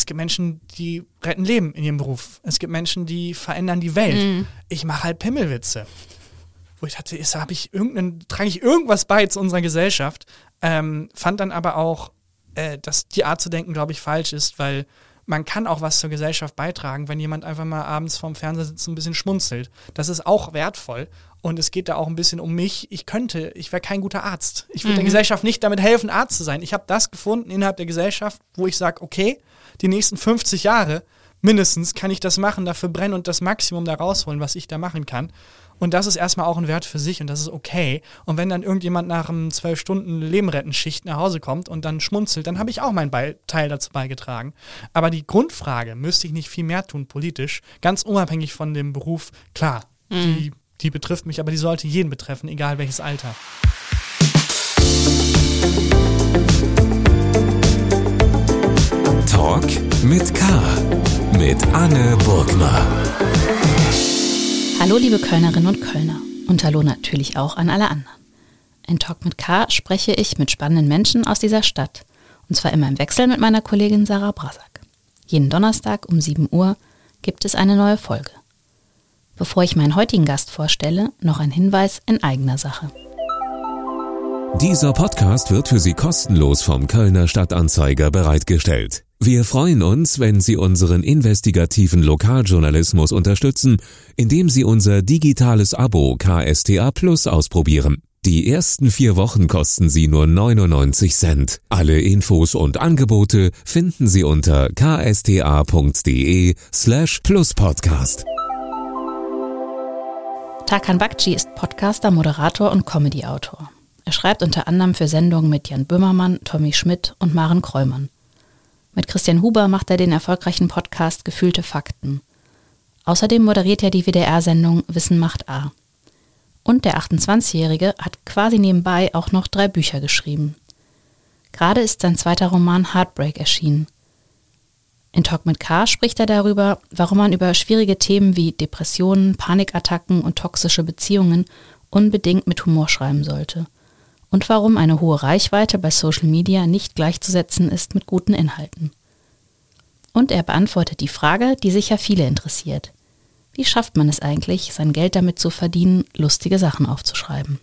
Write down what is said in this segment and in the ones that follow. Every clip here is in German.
es gibt Menschen, die retten Leben in ihrem Beruf. Es gibt Menschen, die verändern die Welt. Mhm. Ich mache halt Pimmelwitze. Wo ich dachte, ist, ich irgendeinen, trage ich irgendwas bei zu unserer Gesellschaft? Ähm, fand dann aber auch, äh, dass die Art zu denken, glaube ich, falsch ist, weil man kann auch was zur Gesellschaft beitragen, wenn jemand einfach mal abends vorm Fernseher sitzt und ein bisschen schmunzelt. Das ist auch wertvoll. Und es geht da auch ein bisschen um mich. Ich könnte, ich wäre kein guter Arzt. Ich würde der Gesellschaft nicht damit helfen, Arzt zu sein. Ich habe das gefunden innerhalb der Gesellschaft, wo ich sage, okay, die nächsten 50 Jahre mindestens kann ich das machen, dafür brennen und das Maximum da rausholen, was ich da machen kann. Und das ist erstmal auch ein Wert für sich und das ist okay. Und wenn dann irgendjemand nach einem zwölf Stunden Lebenrettenschicht nach Hause kommt und dann schmunzelt, dann habe ich auch meinen Be Teil dazu beigetragen. Aber die Grundfrage, müsste ich nicht viel mehr tun politisch, ganz unabhängig von dem Beruf, klar, die, die betrifft mich, aber die sollte jeden betreffen, egal welches Alter. Talk mit K. Mit Anne Burgner. Hallo liebe Kölnerinnen und Kölner und hallo natürlich auch an alle anderen. In Talk mit K spreche ich mit spannenden Menschen aus dieser Stadt und zwar immer im Wechsel mit meiner Kollegin Sarah Brasak. Jeden Donnerstag um 7 Uhr gibt es eine neue Folge. Bevor ich meinen heutigen Gast vorstelle, noch ein Hinweis in eigener Sache. Dieser Podcast wird für Sie kostenlos vom Kölner Stadtanzeiger bereitgestellt. Wir freuen uns, wenn Sie unseren investigativen Lokaljournalismus unterstützen, indem Sie unser digitales Abo KSTA Plus ausprobieren. Die ersten vier Wochen kosten Sie nur 99 Cent. Alle Infos und Angebote finden Sie unter ksta.de slash pluspodcast. Tarkan Bakci ist Podcaster, Moderator und Comedy-Autor. Er schreibt unter anderem für Sendungen mit Jan Böhmermann, Tommy Schmidt und Maren Kräumann. Mit Christian Huber macht er den erfolgreichen Podcast Gefühlte Fakten. Außerdem moderiert er die WDR-Sendung Wissen macht A. Und der 28-Jährige hat quasi nebenbei auch noch drei Bücher geschrieben. Gerade ist sein zweiter Roman Heartbreak erschienen. In Talk mit K spricht er darüber, warum man über schwierige Themen wie Depressionen, Panikattacken und toxische Beziehungen unbedingt mit Humor schreiben sollte. Und warum eine hohe Reichweite bei Social Media nicht gleichzusetzen ist mit guten Inhalten. Und er beantwortet die Frage, die sicher viele interessiert. Wie schafft man es eigentlich, sein Geld damit zu verdienen, lustige Sachen aufzuschreiben?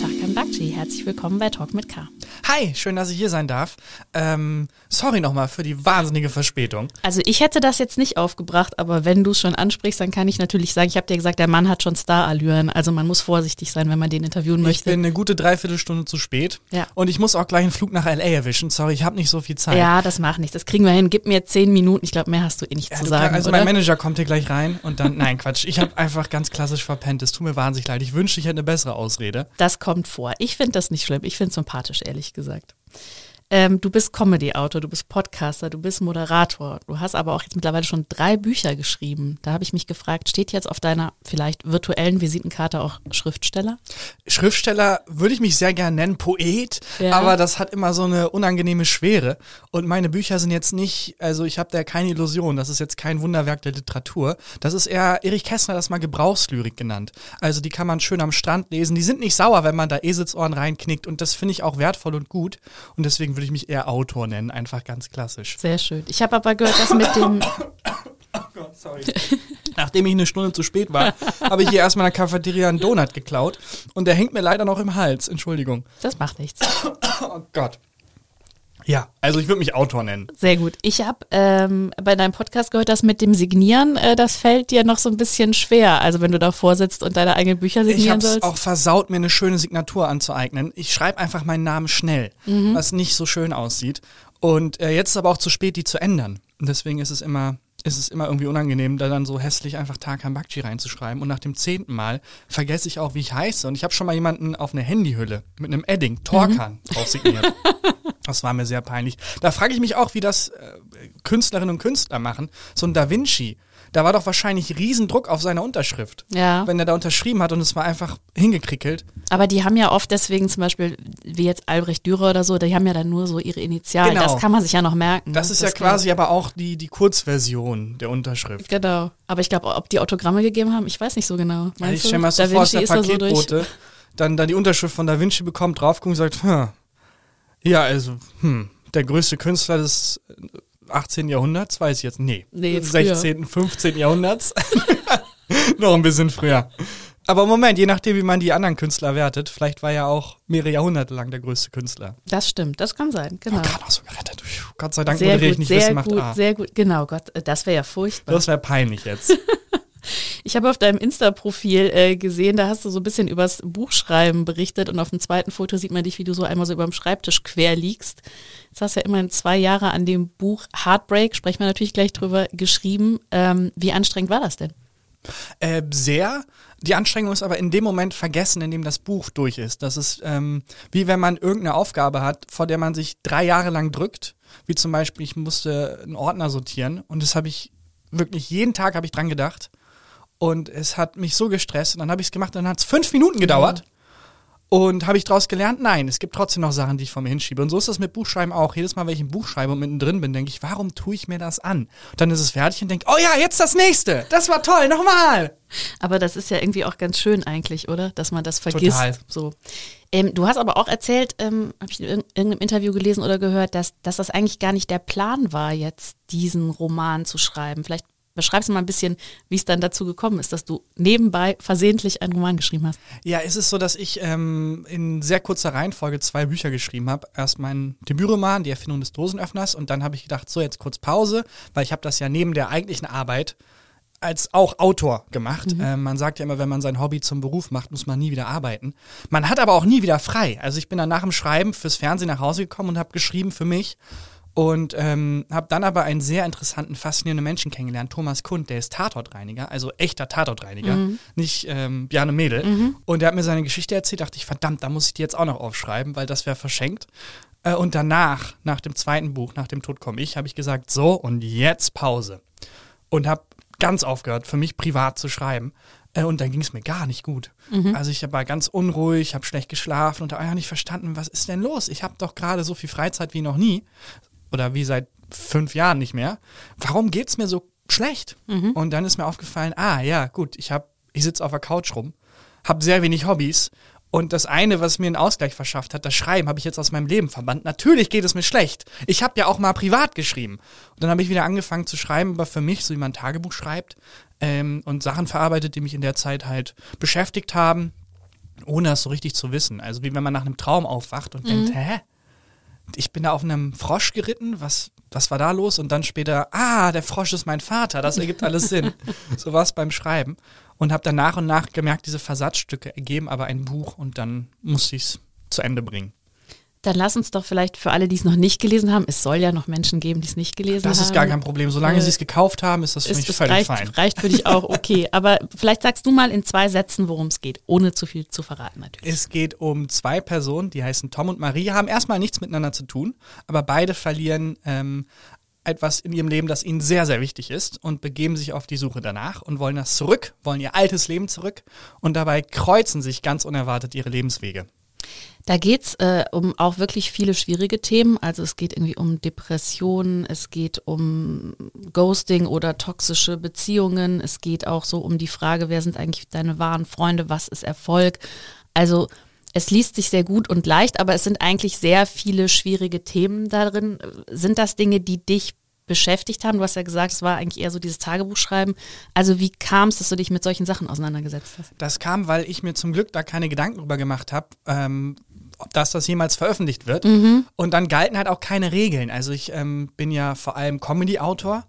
Tarkan Bakci, herzlich willkommen bei Talk mit K. Hi, schön, dass ich hier sein darf. Ähm, sorry nochmal für die wahnsinnige Verspätung. Also ich hätte das jetzt nicht aufgebracht, aber wenn du es schon ansprichst, dann kann ich natürlich sagen, ich habe dir gesagt, der Mann hat schon Starallüren, also man muss vorsichtig sein, wenn man den interviewen Ich möchte. bin eine gute Dreiviertelstunde zu spät. Ja. Und ich muss auch gleich einen Flug nach L.A. erwischen. Sorry, ich habe nicht so viel Zeit. Ja, das macht nichts. Das kriegen wir hin. Gib mir zehn Minuten. Ich glaube, mehr hast du eh nicht Ja, zu sagen. kann- also oder? mein Manager kommt hier gleich rein und dann, nein, Quatsch. Ich habe einfach ganz klassisch verpennt. Es tut mir wahnsinnig leid. Ich wünschte, ich hätte eine bessere Ausrede. Das kommt vor. Ich finde das nicht schlimm. Ich finde es sympathisch, ehrlich gesagt. Ähm, du bist Comedy-Autor, du bist Podcaster, du bist Moderator. Du hast aber auch jetzt mittlerweile schon drei Bücher geschrieben. Da habe ich mich gefragt, steht jetzt auf deiner vielleicht virtuellen Visitenkarte auch Schriftsteller? Schriftsteller würde ich mich sehr gern nennen, Poet, Ja. aber das hat immer so eine unangenehme Schwere. Und meine Bücher sind jetzt nicht, also ich habe da keine Illusion, das ist jetzt kein Wunderwerk der Literatur. Das ist eher, Erich Kästner hat das mal Gebrauchslyrik genannt. Also die kann man schön am Strand lesen. Die sind nicht sauer, wenn man da Eselsohren reinknickt und das finde ich auch wertvoll und gut. Und deswegen würde ich mich eher Autor nennen, einfach ganz klassisch. Sehr schön. Ich habe aber gehört, dass mit dem, Gott, sorry. Nachdem ich eine Stunde zu spät war, habe ich hier erstmal in der Cafeteria einen Donut geklaut und der hängt mir leider noch im Hals. Entschuldigung. das macht nichts. Oh Gott. Ja, also ich würde mich Autor nennen. Sehr gut. Ich habe ähm, bei deinem Podcast gehört, dass mit dem Signieren, äh, das fällt dir noch so ein bisschen schwer. Also wenn du davor sitzt und deine eigenen Bücher Ich signieren habe es sollst. auch versaut, mir eine schöne Signatur anzueignen. Ich schreibe einfach meinen Namen schnell, was nicht so schön aussieht. Und äh, jetzt ist aber auch zu spät, die zu ändern. Und deswegen ist es immer, ist es immer irgendwie unangenehm, da dann so hässlich einfach Tarkan Bakci reinzuschreiben. Und nach dem zehnten Mal vergesse ich auch, wie ich heiße. Und ich habe schon mal jemanden auf eine Handyhülle mit einem Edding, Torkan, drauf signiert. Das war mir sehr peinlich. Da frage ich mich auch, wie das äh, Künstlerinnen und Künstler machen. So ein Da Vinci, da war doch wahrscheinlich Riesendruck auf seiner Unterschrift. Ja. Wenn er da unterschrieben hat und es war einfach hingekrickelt. Aber die haben ja oft deswegen zum Beispiel, wie jetzt Albrecht Dürer oder so, die haben ja dann nur so ihre Initialen. Genau. Das kann man sich ja noch merken. Das ist ja quasi aber auch die, die Kurzversion der Unterschrift. Genau. Aber ich glaube, ob die Autogramme gegeben haben, ich weiß nicht so genau. Also ich Meinst stelle du? mal so vor, ist der ist da so durch. Paketbote. dann, dann die Unterschrift von Da Vinci bekommt, drauf guckt und sagt, hm, ja, also, hm, der größte Künstler des 18. Jahrhunderts, weiß ich jetzt, nee, Nee, früher. 16., 15. Jahrhunderts. Noch ein bisschen früher. Aber Moment, je nachdem, wie man die anderen Künstler wertet, vielleicht war er auch mehrere Jahrhunderte lang der größte Künstler. Das stimmt, das kann sein, genau. Oh, gerade auch so gerettet. Gott sei Dank Sehr moderiere gut, ich nicht sehr Wissen macht gut, A. sehr gut. Genau, Gott, das wäre ja furchtbar. Das wäre peinlich jetzt. Ich habe auf deinem Insta-Profil äh, gesehen, da hast du so ein bisschen übers Buchschreiben berichtet und auf dem zweiten Foto sieht man dich, wie du so einmal so über dem Schreibtisch quer liegst. Jetzt hast du ja immerhin zwei Jahre an dem Buch Heartbreak, sprechen wir natürlich gleich drüber, geschrieben. Ähm, wie anstrengend war das denn? Äh, sehr. Die Anstrengung ist aber in dem Moment vergessen, in dem das Buch durch ist. Das ist ähm, wie wenn man irgendeine Aufgabe hat, vor der man sich drei Jahre lang drückt. Wie zum Beispiel, ich musste einen Ordner sortieren und das habe ich wirklich jeden Tag habe ich dran gedacht. Und es hat mich so gestresst und dann habe ich es gemacht und dann hat es fünf Minuten gedauert. Und habe ich daraus gelernt? Nein, es gibt trotzdem noch Sachen, die ich vor mir hinschiebe. Und so ist das mit Buchschreiben auch. Jedes Mal, wenn ich ein Buch schreibe und mittendrin bin, denke ich, warum tue ich mir das an? Und dann ist es fertig und denke, oh ja, jetzt das nächste. Das war toll, nochmal. Aber das ist ja irgendwie auch ganz schön eigentlich, oder? Dass man das vergisst. Total. So. Ähm, du hast aber auch erzählt, ähm, habe ich in irg- irgendeinem Interview gelesen oder gehört, dass, dass das eigentlich gar nicht der Plan war, jetzt diesen Roman zu schreiben. Vielleicht beschreibst du mal ein bisschen, wie es dann dazu gekommen ist, dass du nebenbei versehentlich einen Roman geschrieben hast. Ja, es ist so, dass ich ähm, in sehr kurzer Reihenfolge zwei Bücher geschrieben habe. Erst mein Debütroman, Die Erfindung des Dosenöffners, und dann habe ich gedacht, so jetzt kurz Pause, weil ich habe das ja neben der eigentlichen Arbeit als auch Autor gemacht. Ähm, man sagt ja immer, wenn man sein Hobby zum Beruf macht, muss man nie wieder arbeiten. Man hat aber auch nie wieder frei. Also ich bin dann nach dem Schreiben fürs Fernsehen nach Hause gekommen und habe geschrieben für mich und ähm, habe dann aber einen sehr interessanten, faszinierenden Menschen kennengelernt, Thomas Kund, der ist Tatortreiniger, also echter Tatortreiniger, nicht ähm, Bjarne Mädel. Und der hat mir seine Geschichte erzählt, dachte ich, verdammt, da muss ich die jetzt auch noch aufschreiben, weil das wäre verschenkt. Äh, und danach, nach dem zweiten Buch, nach dem Tod komme ich, habe ich gesagt, so und jetzt Pause. Und habe ganz aufgehört, für mich privat zu schreiben. Äh, und dann ging es mir gar nicht gut. Also ich war ganz unruhig, habe schlecht geschlafen und habe einfach nicht verstanden, was ist denn los? Ich habe doch gerade so viel Freizeit wie noch nie oder wie seit fünf Jahren nicht mehr. Warum geht's mir so schlecht? Und dann ist mir aufgefallen, ah ja, gut, ich habe, ich sitze auf der Couch rum, habe sehr wenig Hobbys und das eine, was mir einen Ausgleich verschafft hat, das Schreiben, habe ich jetzt aus meinem Leben verbannt. Natürlich geht es mir schlecht. Ich habe ja auch mal privat geschrieben. Und dann habe ich wieder angefangen zu schreiben, aber für mich, so wie man ein Tagebuch schreibt ähm, und Sachen verarbeitet, die mich in der Zeit halt beschäftigt haben, ohne das so richtig zu wissen. Also wie wenn man nach einem Traum aufwacht und denkt, hä? Ich bin da auf einem Frosch geritten, was, was war da los? Und dann später, ah, der Frosch ist mein Vater, das ergibt alles Sinn. so war es beim Schreiben. Und habe dann nach und nach gemerkt, diese Versatzstücke ergeben aber ein Buch und dann musste ich es zu Ende bringen. Dann lass uns doch vielleicht für alle, die es noch nicht gelesen haben, es soll ja noch Menschen geben, die es nicht gelesen haben. Das ist gar kein Problem. Solange Äh, sie es gekauft haben, ist das für ist, mich völlig reicht, fein. reicht für dich auch okay. Aber vielleicht sagst du mal in zwei Sätzen, worum es geht, ohne zu viel zu verraten natürlich. Es geht um zwei Personen, die heißen Tom und Marie, haben erstmal nichts miteinander zu tun, aber beide verlieren ähm, etwas in ihrem Leben, das ihnen sehr, sehr wichtig ist und begeben sich auf die Suche danach und wollen das zurück, wollen ihr altes Leben zurück und dabei kreuzen sich ganz unerwartet ihre Lebenswege. Da geht's äh, um auch wirklich viele schwierige Themen. Also es geht irgendwie um Depressionen, es geht um Ghosting oder toxische Beziehungen. Es geht auch so um die Frage, wer sind eigentlich deine wahren Freunde, was ist Erfolg. Also es liest sich sehr gut und leicht, aber es sind eigentlich sehr viele schwierige Themen darin. Sind das Dinge, die dich beschäftigt haben? Du hast ja gesagt, es war eigentlich eher so dieses Tagebuchschreiben. Also wie kam es, dass du dich mit solchen Sachen auseinandergesetzt hast? Das kam, weil ich mir zum Glück da keine Gedanken drüber gemacht habe, ähm, ob dass das jemals veröffentlicht wird. Und dann galten halt auch keine Regeln. Also ich ähm, bin ja vor allem Comedy-Autor.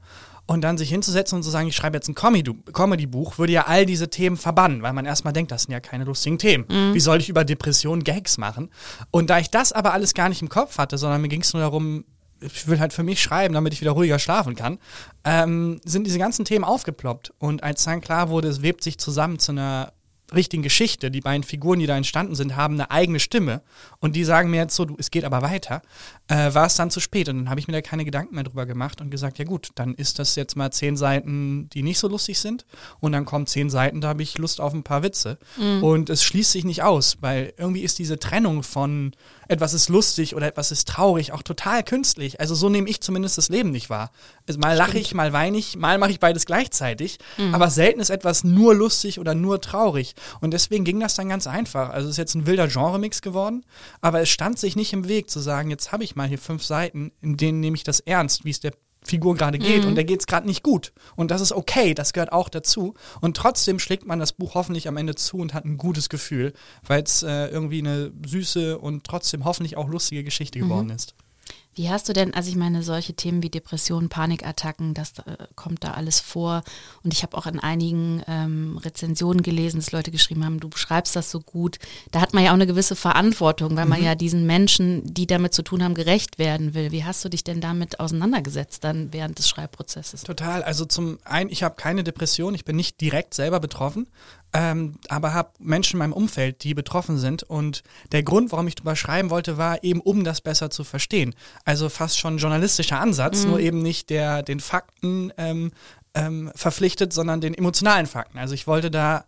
Und dann sich hinzusetzen und zu sagen, ich schreibe jetzt ein Comedy- Comedy-Buch, würde ja all diese Themen verbannen, weil man erstmal denkt, das sind ja keine lustigen Themen. Wie soll ich über Depressionen Gags machen? Und da ich das aber alles gar nicht im Kopf hatte, sondern mir ging es nur darum, ich will halt für mich schreiben, damit ich wieder ruhiger schlafen kann, ähm, sind diese ganzen Themen aufgeploppt. Und als dann klar wurde, es webt sich zusammen zu einer richtigen Geschichte, die beiden Figuren, die da entstanden sind, haben eine eigene Stimme und die sagen mir jetzt so, du, es geht aber weiter, äh, war es dann zu spät und dann habe ich mir da keine Gedanken mehr drüber gemacht und gesagt, ja gut, dann ist das jetzt mal zehn Seiten, die nicht so lustig sind und dann kommen zehn Seiten, da habe ich Lust auf ein paar Witze. Und es schließt sich nicht aus, weil irgendwie ist diese Trennung von etwas ist lustig oder etwas ist traurig auch total künstlich, also so nehme ich zumindest das Leben nicht wahr. Also mal lache ich, mal weine ich, mal mache ich beides gleichzeitig, aber selten ist etwas nur lustig oder nur traurig Und deswegen ging das dann ganz einfach. Also es ist jetzt ein wilder Genremix geworden, aber es stand sich nicht im Weg zu sagen, jetzt habe ich mal hier fünf Seiten, in denen nehme ich das ernst, wie es der Figur gerade geht Mhm. und der geht es gerade nicht gut. Und das ist okay, das gehört auch dazu. Und trotzdem schlägt man das Buch hoffentlich am Ende zu und hat ein gutes Gefühl, weil es äh, irgendwie eine süße und trotzdem hoffentlich auch lustige Geschichte Mhm. geworden ist. Wie hast du denn, also ich meine, solche Themen wie Depressionen, Panikattacken, das äh, kommt da alles vor. Und ich habe auch in einigen ähm, Rezensionen gelesen, dass Leute geschrieben haben, du beschreibst das so gut. Da hat man ja auch eine gewisse Verantwortung, weil man ja diesen Menschen, die damit zu tun haben, gerecht werden will. Wie hast du dich denn damit auseinandergesetzt dann während des Schreibprozesses? Total. Also zum einen, ich habe keine Depression, ich bin nicht direkt selber betroffen, ähm, aber habe Menschen in meinem Umfeld, die betroffen sind. Und der Grund, warum ich drüber schreiben wollte, war eben, um das besser zu verstehen. Also fast schon journalistischer Ansatz, nur eben nicht der den Fakten ähm, ähm, verpflichtet, sondern den emotionalen Fakten. Also ich wollte da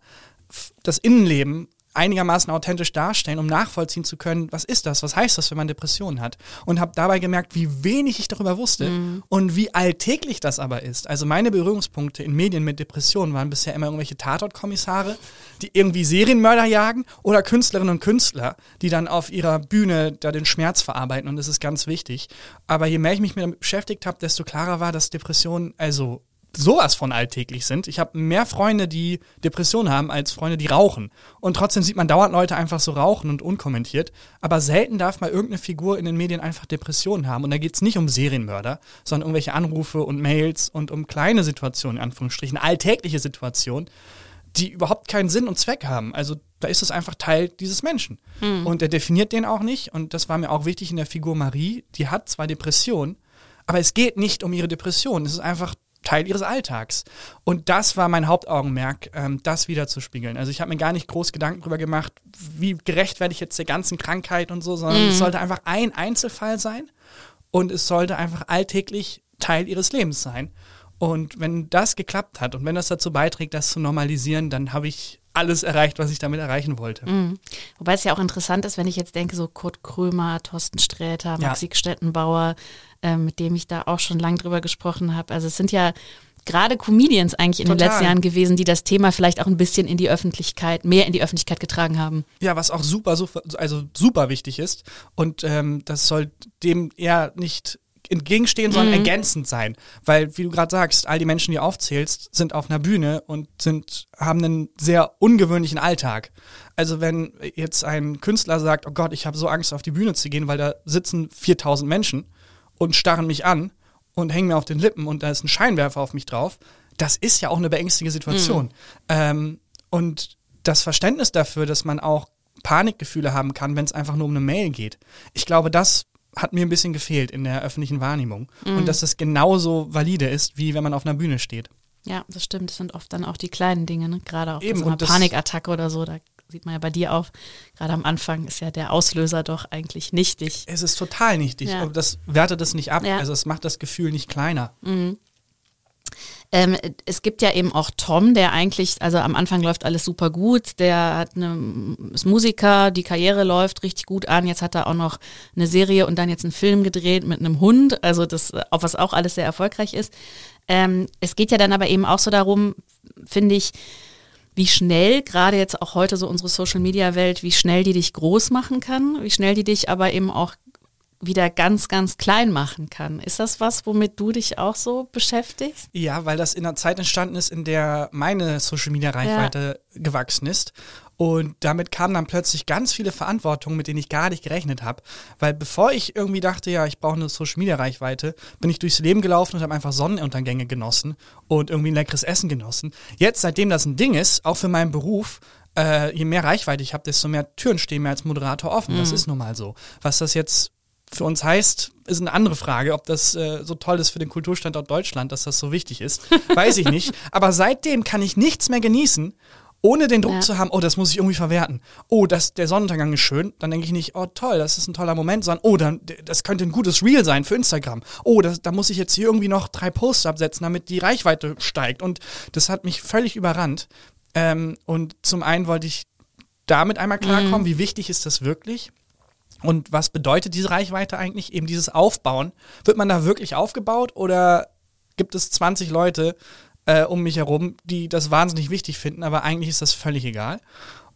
das Innenleben einigermaßen authentisch darstellen, um nachvollziehen zu können, was ist das, was heißt das, wenn man Depressionen hat. Und habe dabei gemerkt, wie wenig ich darüber wusste und wie alltäglich das aber ist. Also meine Berührungspunkte in Medien mit Depressionen waren bisher immer irgendwelche Tatortkommissare, die irgendwie Serienmörder jagen oder Künstlerinnen und Künstler, die dann auf ihrer Bühne da den Schmerz verarbeiten und das ist ganz wichtig. Aber je mehr ich mich damit beschäftigt habe, desto klarer war, dass Depressionen also sowas von alltäglich sind. Ich habe mehr Freunde, die Depressionen haben, als Freunde, die rauchen. Und trotzdem sieht man dauernd Leute einfach so rauchen und unkommentiert. Aber selten darf mal irgendeine Figur in den Medien einfach Depressionen haben. Und da geht es nicht um Serienmörder, sondern irgendwelche Anrufe und Mails und um kleine Situationen, in Anführungsstrichen, alltägliche Situationen, die überhaupt keinen Sinn und Zweck haben. Also da ist es einfach Teil dieses Menschen. Und er definiert den auch nicht. Und das war mir auch wichtig in der Figur Marie. Die hat zwar Depressionen, aber es geht nicht um ihre Depression. Es ist einfach Teil ihres Alltags. Und das war mein Hauptaugenmerk, ähm, das wiederzuspiegeln. Also ich habe mir gar nicht groß Gedanken darüber gemacht, wie gerecht werde ich jetzt der ganzen Krankheit und so, sondern es sollte einfach ein Einzelfall sein und es sollte einfach alltäglich Teil ihres Lebens sein. Und wenn das geklappt hat und wenn das dazu beiträgt, das zu normalisieren, dann habe ich alles erreicht, was ich damit erreichen wollte. Wobei es ja auch interessant ist, wenn ich jetzt denke, so Kurt Krömer, Thorsten Sträter, Ja. Maxi Stettenbauer, äh, mit dem ich da auch schon lang drüber gesprochen habe. Also es sind ja gerade Comedians eigentlich in den Total. letzten Jahren gewesen, die das Thema vielleicht auch ein bisschen in die Öffentlichkeit, mehr in die Öffentlichkeit getragen haben. Ja, was auch super, super also super wichtig ist. Und ähm, das soll dem eher nicht entgegenstehen, sondern ergänzend sein. Weil, wie du gerade sagst, all die Menschen, die du aufzählst, sind auf einer Bühne und sind, haben einen sehr ungewöhnlichen Alltag. Also wenn jetzt ein Künstler sagt, oh Gott, ich habe so Angst, auf die Bühne zu gehen, weil da sitzen 4000 Menschen und starren mich an und hängen mir auf den Lippen und da ist ein Scheinwerfer auf mich drauf, das ist ja auch eine beängstigende Situation. Ähm, und das Verständnis dafür, dass man auch Panikgefühle haben kann, wenn es einfach nur um eine Mail geht. Ich glaube, das hat mir ein bisschen gefehlt in der öffentlichen Wahrnehmung. Und dass das genauso valide ist, wie wenn man auf einer Bühne steht. Ja, das stimmt. Das sind oft dann auch die kleinen Dinge, ne? gerade auch bei Eben, so einer Panikattacke oder so. Da sieht man ja bei dir auf. Gerade am Anfang ist ja der Auslöser doch eigentlich nichtig. Es ist total nichtig. Ja. Und das wertet es nicht ab. Ja. Also es macht das Gefühl nicht kleiner. Ähm, es gibt ja eben auch Tom, der eigentlich, also am Anfang läuft alles super gut, der hat eine, ist Musiker, die Karriere läuft richtig gut an, jetzt hat er auch noch eine Serie und dann jetzt einen Film gedreht mit einem Hund, also das, auf was auch alles sehr erfolgreich ist. Ähm, es geht ja dann aber eben auch so darum, finde ich, wie schnell, gerade jetzt auch heute so unsere Social-Media-Welt, wie schnell die dich groß machen kann, wie schnell die dich aber eben auch wieder ganz, ganz klein machen kann. Ist das was, womit du dich auch so beschäftigst? Ja, weil das in einer Zeit entstanden ist, in der meine Social Media Reichweite gewachsen ist. Und damit kamen dann plötzlich ganz viele Verantwortungen, mit denen ich gar nicht gerechnet habe. Weil bevor ich irgendwie dachte, ja, ich brauche eine Social Media Reichweite, bin ich durchs Leben gelaufen und habe einfach Sonnenuntergänge genossen und irgendwie ein leckeres Essen genossen. Jetzt, seitdem das ein Ding ist, auch für meinen Beruf, äh, je mehr Reichweite ich habe, desto mehr Türen stehen mir als Moderator offen. Das ist nun mal so. Was das jetzt für uns heißt, ist eine andere Frage, ob das äh, so toll ist für den Kulturstandort Deutschland, dass das so wichtig ist. Weiß ich nicht. Aber seitdem kann ich nichts mehr genießen, ohne den Druck Ja. zu haben, oh, das muss ich irgendwie verwerten. Oh, das, der Sonnenuntergang ist schön. Dann denke ich nicht, oh toll, das ist ein toller Moment, sondern oh, dann, das könnte ein gutes Reel sein für Instagram. Oh, das, da muss ich jetzt hier irgendwie noch drei Posts absetzen, damit die Reichweite steigt. Und das hat mich völlig überrannt. Ähm, und zum einen wollte ich damit einmal klarkommen, wie wichtig ist das wirklich? Und was bedeutet diese Reichweite eigentlich? Eben dieses Aufbauen. Wird man da wirklich aufgebaut oder gibt es 20 Leute, äh, um mich herum, die das wahnsinnig wichtig finden, aber eigentlich ist das völlig egal.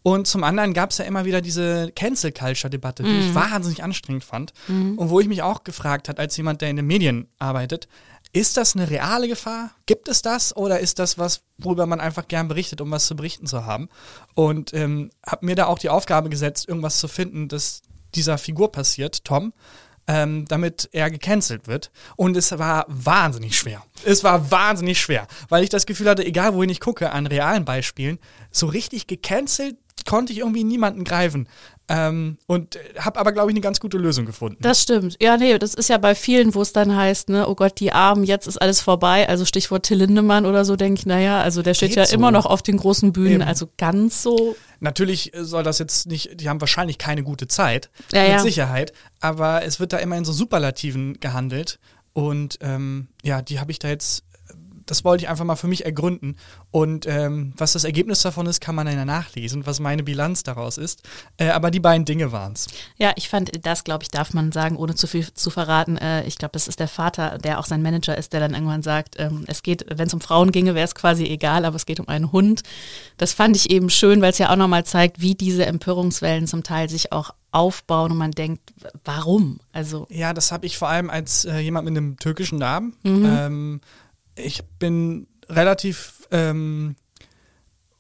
Und zum anderen gab es ja immer wieder diese Cancel Culture-Debatte, die ich wahnsinnig anstrengend fand. Und wo ich mich auch gefragt habe, als jemand, der in den Medien arbeitet, ist das eine reale Gefahr? Gibt es das? Oder ist das was, worüber man einfach gern berichtet, um was zu berichten zu haben? Und ähm, habe mir da auch die Aufgabe gesetzt, irgendwas zu finden, das dieser Figur passiert, Tom, ähm, damit er gecancelt wird. Und es war wahnsinnig schwer. Es war wahnsinnig schwer, weil ich das Gefühl hatte, egal wohin ich gucke, an realen Beispielen, so richtig gecancelt konnte ich irgendwie niemanden greifen. Ähm, und habe aber, glaube ich, eine ganz gute Lösung gefunden. Das stimmt. Ja, nee, das ist ja bei vielen, wo es dann heißt, ne, oh Gott, die Armen, jetzt ist alles vorbei. Also Stichwort Till Lindemann oder so, denke ich, naja, also der steht Geht ja so. immer noch auf den großen Bühnen, Eben. also ganz so. Natürlich soll das jetzt nicht, die haben wahrscheinlich keine gute Zeit, Ja, mit ja. Sicherheit, aber es wird da immer in so Superlativen gehandelt und ähm, ja, die habe ich da jetzt, das wollte ich einfach mal für mich ergründen und ähm, was das Ergebnis davon ist, kann man dann nachlesen, was meine Bilanz daraus ist, äh, aber die beiden Dinge waren's. Ja, ich fand, das glaube ich, darf man sagen, ohne zu viel zu verraten. Äh, ich glaube, das ist der Vater, der auch sein Manager ist, der dann irgendwann sagt, ähm, es geht, wenn es um Frauen ginge, wäre es quasi egal, aber es geht um einen Hund. Das fand ich eben schön, weil es ja auch nochmal zeigt, wie diese Empörungswellen zum Teil sich auch aufbauen und man denkt, warum? Also, Ja, das habe ich vor allem als äh, jemand mit einem türkischen Namen. Ähm, ich bin relativ ähm,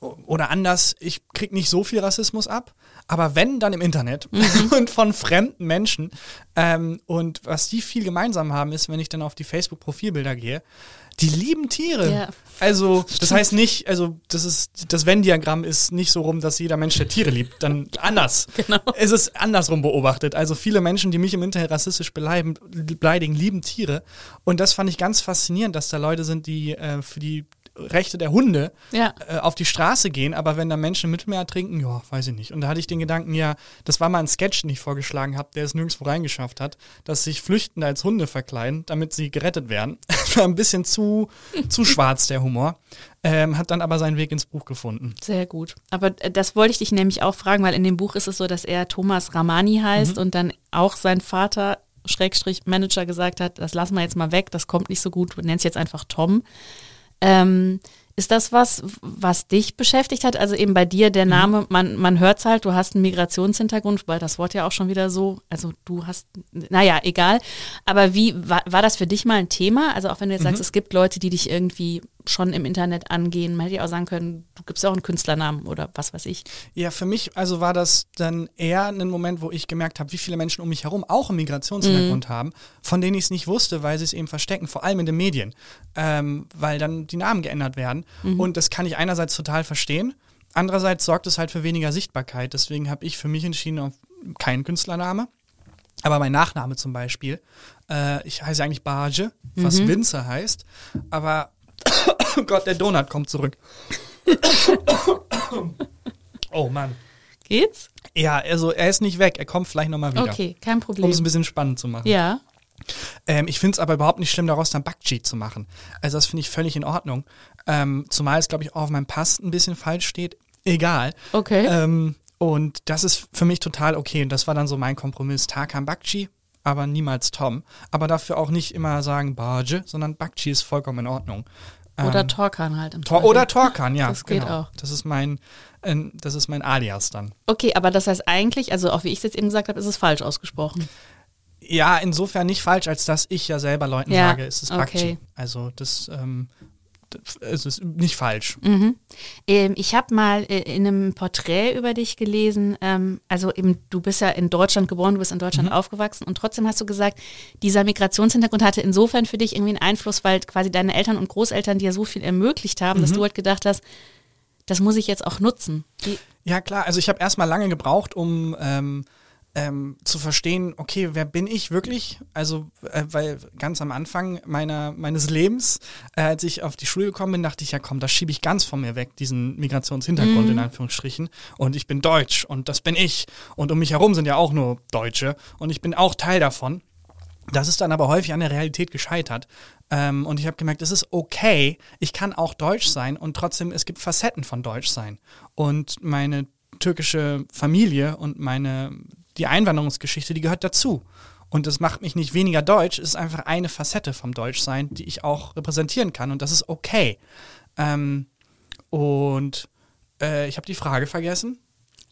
oder anders, ich krieg nicht so viel Rassismus ab, aber wenn, dann im Internet und von fremden Menschen. Ähm, und was die viel gemeinsam haben, ist, wenn ich dann auf die Facebook-Profilbilder gehe, die lieben Tiere. Ja. Also, das heißt nicht, also das ist, das Venn-Diagramm ist nicht so rum, dass jeder Mensch, der Tiere liebt, dann anders. Genau. Es ist andersrum beobachtet. Also viele Menschen, die mich im Internet rassistisch beleidigen, beleidigen lieben Tiere. Und das fand ich ganz faszinierend, dass da Leute sind, die äh, für die Rechte der Hunde Ja. äh, auf die Straße gehen, aber wenn da Menschen im Mittelmeer trinken, ja, weiß ich nicht. Und da hatte ich den Gedanken, ja, das war mal ein Sketch, den ich vorgeschlagen habe, der es nirgendwo reingeschafft hat, dass sich Flüchtende als Hunde verkleiden, damit sie gerettet werden. war ein bisschen zu, zu schwarz, der Humor. Ähm, hat dann aber seinen Weg ins Buch gefunden. Sehr gut. Aber äh, das wollte ich dich nämlich auch fragen, weil in dem Buch ist es so, dass er Thomas Ramani heißt und dann auch sein Vater, Schrägstrich Manager, gesagt hat, das lassen wir jetzt mal weg, das kommt nicht so gut, du nennst jetzt einfach Tom. Ähm, ist das was, was dich beschäftigt hat? Also eben bei dir der Name, man, man hört halt, du hast einen Migrationshintergrund, weil das Wort ja auch schon wieder so, also du hast, naja, egal. Aber wie, war, war das für dich mal ein Thema? Also auch wenn du jetzt sagst, es gibt Leute, die dich irgendwie schon im Internet angehen, man hätte ja auch sagen können, du gibst auch einen Künstlernamen oder was weiß ich. Ja, für mich also war das dann eher ein Moment, wo ich gemerkt habe, wie viele Menschen um mich herum auch einen Migrationshintergrund haben, von denen ich es nicht wusste, weil sie es eben verstecken, vor allem in den Medien, ähm, weil dann die Namen geändert werden. Und das kann ich einerseits total verstehen, andererseits sorgt es halt für weniger Sichtbarkeit. Deswegen habe ich für mich entschieden auf keinen Künstlername. Aber mein Nachname zum Beispiel, äh, ich heiße eigentlich Barge, was Winzer heißt, aber oh Gott, der Donut kommt zurück. oh Mann. Geht's? Ja, also er ist nicht weg, er kommt vielleicht nochmal wieder. Okay, kein Um Problem. es ein bisschen spannend zu machen. Ja. Ähm, ich finde es aber überhaupt nicht schlimm, daraus dann Bakchi zu machen. Also das finde ich völlig in Ordnung. Ähm, zumal es, glaube ich, auch auf meinem Pass ein bisschen falsch steht. Egal. Okay. Ähm, und das ist für mich total okay. Und das war dann so mein Kompromiss. Tarkan Bakchi, aber niemals Tom. Aber dafür auch nicht immer sagen Barge, sondern Bakchi ist vollkommen in Ordnung. Oder Ähm, Torkan halt im Tor Zweifel. oder Torkan, ja. Das geht genau. auch. Das ist mein, äh, das ist mein Alias dann. Okay, aber das heißt eigentlich, also auch wie ich es jetzt eben gesagt habe, ist es falsch ausgesprochen. Ja, insofern nicht falsch, als dass ich ja selber Leuten Ja, sage, es ist Bakchi. okay. Also das, ähm, das es ist nicht falsch. Ähm, ich habe mal äh, in einem Porträt über dich gelesen, ähm, also eben, du bist ja in Deutschland geboren, du bist in Deutschland aufgewachsen und trotzdem hast du gesagt, dieser Migrationshintergrund hatte insofern für dich irgendwie einen Einfluss, weil quasi deine Eltern und Großeltern dir so viel ermöglicht haben, dass du halt gedacht hast, das muss ich jetzt auch nutzen. Wie, Ja, klar. Also ich habe erstmal lange gebraucht, um ähm, ähm, zu verstehen, okay, wer bin ich wirklich? Also, äh, weil ganz am Anfang meiner, meines Lebens, äh, als ich auf die Schule gekommen bin, dachte ich, ja komm, das schiebe ich ganz von mir weg, diesen Migrationshintergrund in Anführungsstrichen. Und ich bin deutsch und das bin ich. Und um mich herum sind ja auch nur Deutsche und ich bin auch Teil davon. Das ist dann aber häufig an der Realität gescheitert. Ähm, und ich habe gemerkt, es ist okay, ich kann auch deutsch sein und trotzdem, es gibt Facetten von deutsch sein. Und meine türkische Familie und meine, die Einwanderungsgeschichte, die gehört dazu. Und das macht mich nicht weniger deutsch, es ist einfach eine Facette vom Deutschsein, die ich auch repräsentieren kann und das ist okay. Ähm, und äh, ich habe die Frage vergessen.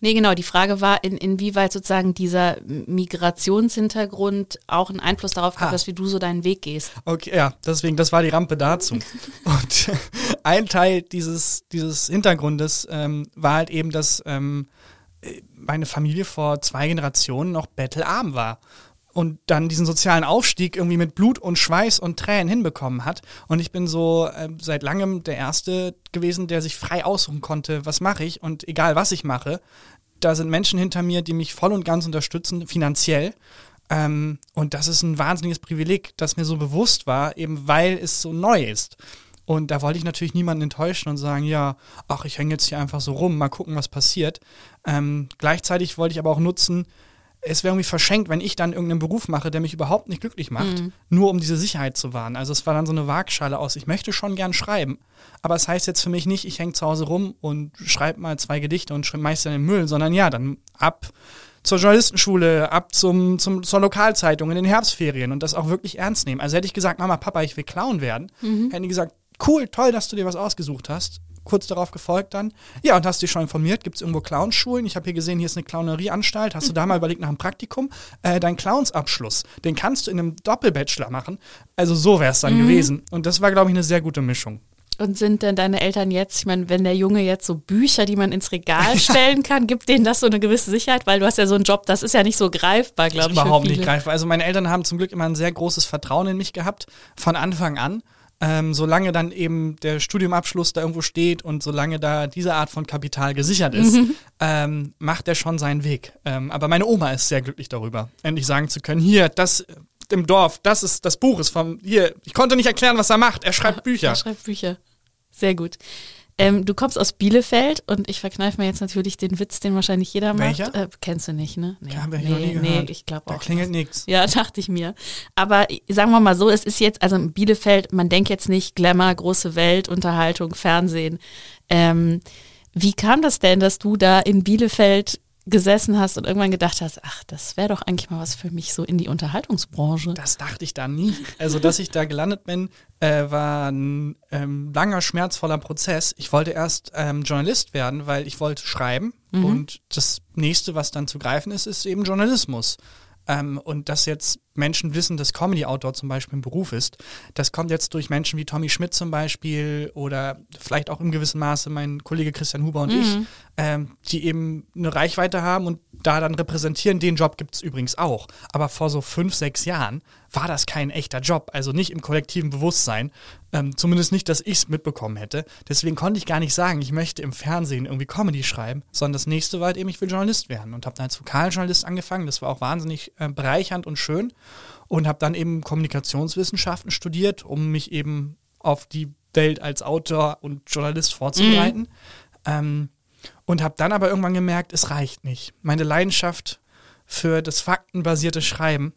Nee, genau. Die Frage war, in, inwieweit sozusagen dieser Migrationshintergrund auch einen Einfluss darauf hat, ah. dass wie du so deinen Weg gehst. Okay, ja, deswegen, das war die Rampe dazu. Und ein Teil dieses, dieses Hintergrundes ähm, war halt eben, dass ähm, meine Familie vor zwei Generationen noch bettelarm war und dann diesen sozialen Aufstieg irgendwie mit Blut und Schweiß und Tränen hinbekommen hat. Und ich bin so äh, seit langem der Erste gewesen, der sich frei aussuchen konnte, was mache ich und egal was ich mache, da sind Menschen hinter mir, die mich voll und ganz unterstützen, finanziell. Ähm, und das ist ein wahnsinniges Privileg, das mir so bewusst war, eben weil es so neu ist. Und da wollte ich natürlich niemanden enttäuschen und sagen, ja, ach, ich hänge jetzt hier einfach so rum, mal gucken, was passiert. Ähm, gleichzeitig wollte ich aber auch nutzen, es wäre irgendwie verschenkt, wenn ich dann irgendeinen Beruf mache, der mich überhaupt nicht glücklich macht, mhm. nur um diese Sicherheit zu wahren. Also es war dann so eine Waagschale aus. Ich möchte schon gern schreiben, aber es heißt jetzt für mich nicht, ich hänge zu Hause rum und schreibe mal zwei Gedichte und schmeiß dann in den Müll, sondern ja, dann ab zur Journalistenschule, ab zum, zum, zur Lokalzeitung in den Herbstferien und das auch wirklich ernst nehmen. Also hätte ich gesagt, Mama, Papa, ich will Clown werden, mhm. hätten die gesagt, cool, toll, dass du dir was ausgesucht hast kurz darauf gefolgt dann. Ja, und hast dich schon informiert, gibt es irgendwo Clownschulen? Ich habe hier gesehen, hier ist eine Clownerieanstalt. Hast du da mal überlegt nach einem Praktikum? Äh, dein Clownsabschluss, den kannst du in einem Doppelbachelor machen. Also so wäre es dann mhm. gewesen. Und das war, glaube ich, eine sehr gute Mischung. Und sind denn deine Eltern jetzt, ich meine, wenn der Junge jetzt so Bücher, die man ins Regal stellen kann, gibt denen das so eine gewisse Sicherheit? Weil du hast ja so einen Job, das ist ja nicht so greifbar, glaube ich. Überhaupt nicht greifbar. Also meine Eltern haben zum Glück immer ein sehr großes Vertrauen in mich gehabt, von Anfang an. Ähm, solange dann eben der Studiumabschluss da irgendwo steht und solange da diese Art von Kapital gesichert ist, mhm. ähm, macht er schon seinen Weg. Ähm, aber meine Oma ist sehr glücklich darüber, endlich sagen zu können, hier, das im Dorf, das ist das Buch ist vom hier. Ich konnte nicht erklären, was er macht. Er schreibt Bücher. Er schreibt Bücher. Sehr gut. Ähm, du kommst aus Bielefeld und ich verkneife mir jetzt natürlich den Witz, den wahrscheinlich jeder macht. Welcher? Äh, kennst du nicht, ne? Nee, ja, ich nee, nee, ich glaube auch. Da klingelt nichts. Ja, dachte ich mir. Aber sagen wir mal so, es ist jetzt, also in Bielefeld, man denkt jetzt nicht Glamour, große Welt, Unterhaltung, Fernsehen. Ähm, wie kam das denn, dass du da in Bielefeld gesessen hast und irgendwann gedacht hast, ach, das wäre doch eigentlich mal was für mich so in die Unterhaltungsbranche. Das dachte ich da nie. Also, dass ich da gelandet bin, äh, war ein ähm, langer, schmerzvoller Prozess. Ich wollte erst ähm, Journalist werden, weil ich wollte schreiben. Mhm. Und das nächste, was dann zu greifen ist, ist eben Journalismus. Ähm, und dass jetzt Menschen wissen, dass Comedy-Autor zum Beispiel ein Beruf ist, das kommt jetzt durch Menschen wie Tommy Schmidt zum Beispiel oder vielleicht auch im gewissen Maße mein Kollege Christian Huber und mhm. ich, ähm, die eben eine Reichweite haben und da dann repräsentieren. Den Job gibt es übrigens auch. Aber vor so fünf, sechs Jahren war das kein echter Job, also nicht im kollektiven Bewusstsein. Ähm, zumindest nicht, dass ich es mitbekommen hätte. Deswegen konnte ich gar nicht sagen, ich möchte im Fernsehen irgendwie Comedy schreiben, sondern das nächste war halt eben, ich will Journalist werden und habe dann als Vokaljournalist angefangen. Das war auch wahnsinnig äh, bereichernd und schön und habe dann eben Kommunikationswissenschaften studiert, um mich eben auf die Welt als Autor und Journalist vorzubereiten. Mhm. Ähm, und habe dann aber irgendwann gemerkt, es reicht nicht. Meine Leidenschaft für das faktenbasierte Schreiben,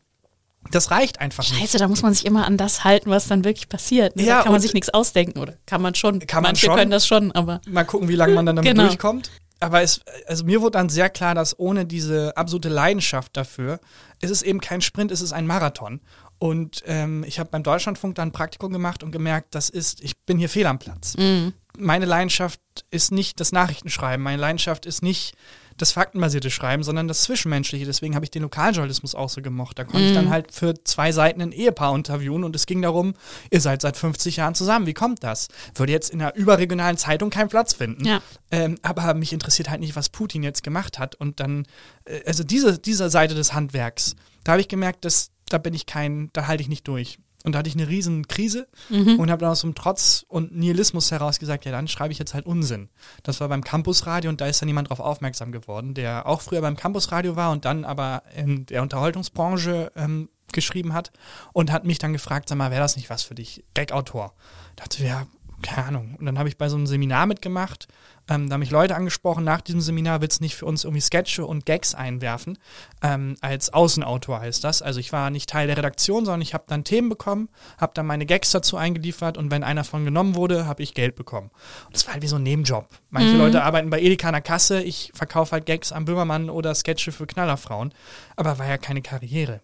das reicht einfach Scheiße, nicht. Scheiße, da muss man sich immer an das halten, was dann wirklich passiert. Ne? Ja, da kann man sich nichts ausdenken oder kann man schon. Kann man Manche schon. können das schon, aber. Mal gucken, wie lange man dann damit genau. durchkommt. Aber es, also mir wurde dann sehr klar, dass ohne diese absolute Leidenschaft dafür, ist es eben kein Sprint, ist es ein Marathon. Und ähm, ich habe beim Deutschlandfunk dann ein Praktikum gemacht und gemerkt, das ist, ich bin hier fehl am Platz. Mhm. Meine Leidenschaft ist nicht das Nachrichtenschreiben, meine Leidenschaft ist nicht das faktenbasierte Schreiben, sondern das Zwischenmenschliche. Deswegen habe ich den Lokaljournalismus auch so gemocht. Da konnte mhm. ich dann mhm. halt für zwei Seiten ein Ehepaar interviewen und es ging darum, ihr seid seit 50 Jahren zusammen, wie kommt das? Würde jetzt in einer überregionalen Zeitung keinen Platz finden. Ja. Ähm, aber mich interessiert halt nicht, was Putin jetzt gemacht hat. Und dann, äh, also diese, diese Seite des Handwerks, da habe ich gemerkt, dass da bin ich kein, da halte ich nicht durch. Und da hatte ich eine riesen Krise mhm. und habe dann aus dem Trotz und Nihilismus heraus gesagt, ja, dann schreibe ich jetzt halt Unsinn. Das war beim Campusradio und da ist dann jemand drauf aufmerksam geworden, der auch früher beim Campusradio war und dann aber in der Unterhaltungsbranche ähm, geschrieben hat und hat mich dann gefragt, sag mal, wäre das nicht was für dich? Gag-Autor. Da dachte ja, keine Ahnung. Und dann habe ich bei so einem Seminar mitgemacht. Ähm, da haben mich Leute angesprochen, nach diesem Seminar willst du nicht für uns irgendwie Sketche und Gags einwerfen. Ähm, als Außenautor heißt das. Also ich war nicht Teil der Redaktion, sondern ich habe dann Themen bekommen, habe dann meine Gags dazu eingeliefert und wenn einer von genommen wurde, habe ich Geld bekommen. Und das war halt wie so ein Nebenjob. Manche mhm. Leute arbeiten bei Edeka an der Kasse, ich verkaufe halt Gags am Böhmermann oder Sketche für Knallerfrauen. Aber war ja keine Karriere.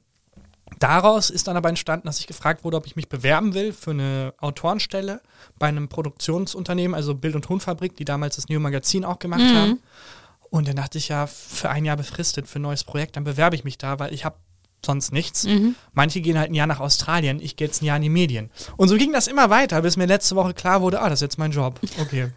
Daraus ist dann aber entstanden, dass ich gefragt wurde, ob ich mich bewerben will für eine Autorenstelle bei einem Produktionsunternehmen, also Bild- und Tonfabrik, die damals das New Magazin auch gemacht mhm. haben. Und dann dachte ich ja, für ein Jahr befristet, für ein neues Projekt, dann bewerbe ich mich da, weil ich habe sonst nichts. Mhm. Manche gehen halt ein Jahr nach Australien, ich gehe jetzt ein Jahr in die Medien. Und so ging das immer weiter, bis mir letzte Woche klar wurde, ah, das ist jetzt mein Job. Okay.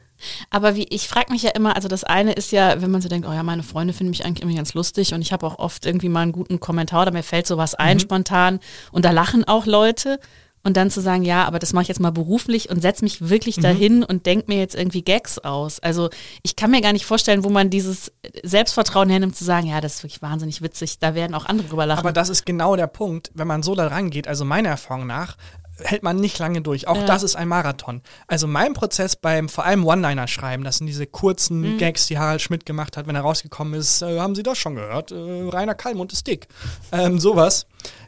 Aber wie, ich frage mich ja immer, also das eine ist ja, wenn man so denkt, oh ja, meine Freunde finden mich eigentlich irgendwie ganz lustig und ich habe auch oft irgendwie mal einen guten Kommentar oder mir fällt sowas ein mhm. spontan und da lachen auch Leute. Und dann zu sagen, ja, aber das mache ich jetzt mal beruflich und setze mich wirklich mhm. dahin und denke mir jetzt irgendwie Gags aus. Also ich kann mir gar nicht vorstellen, wo man dieses Selbstvertrauen hernimmt, zu sagen, ja, das ist wirklich wahnsinnig witzig, da werden auch andere drüber lachen. Aber das ist genau der Punkt, wenn man so da rangeht, also meiner Erfahrung nach, hält man nicht lange durch. Auch ja. das ist ein Marathon. Also mein Prozess beim vor allem One-Liner-Schreiben, das sind diese kurzen mhm. Gags, die Harald Schmidt gemacht hat, wenn er rausgekommen ist, äh, haben Sie das schon gehört? Äh, Rainer Kallmund ist dick. Ähm, sowas.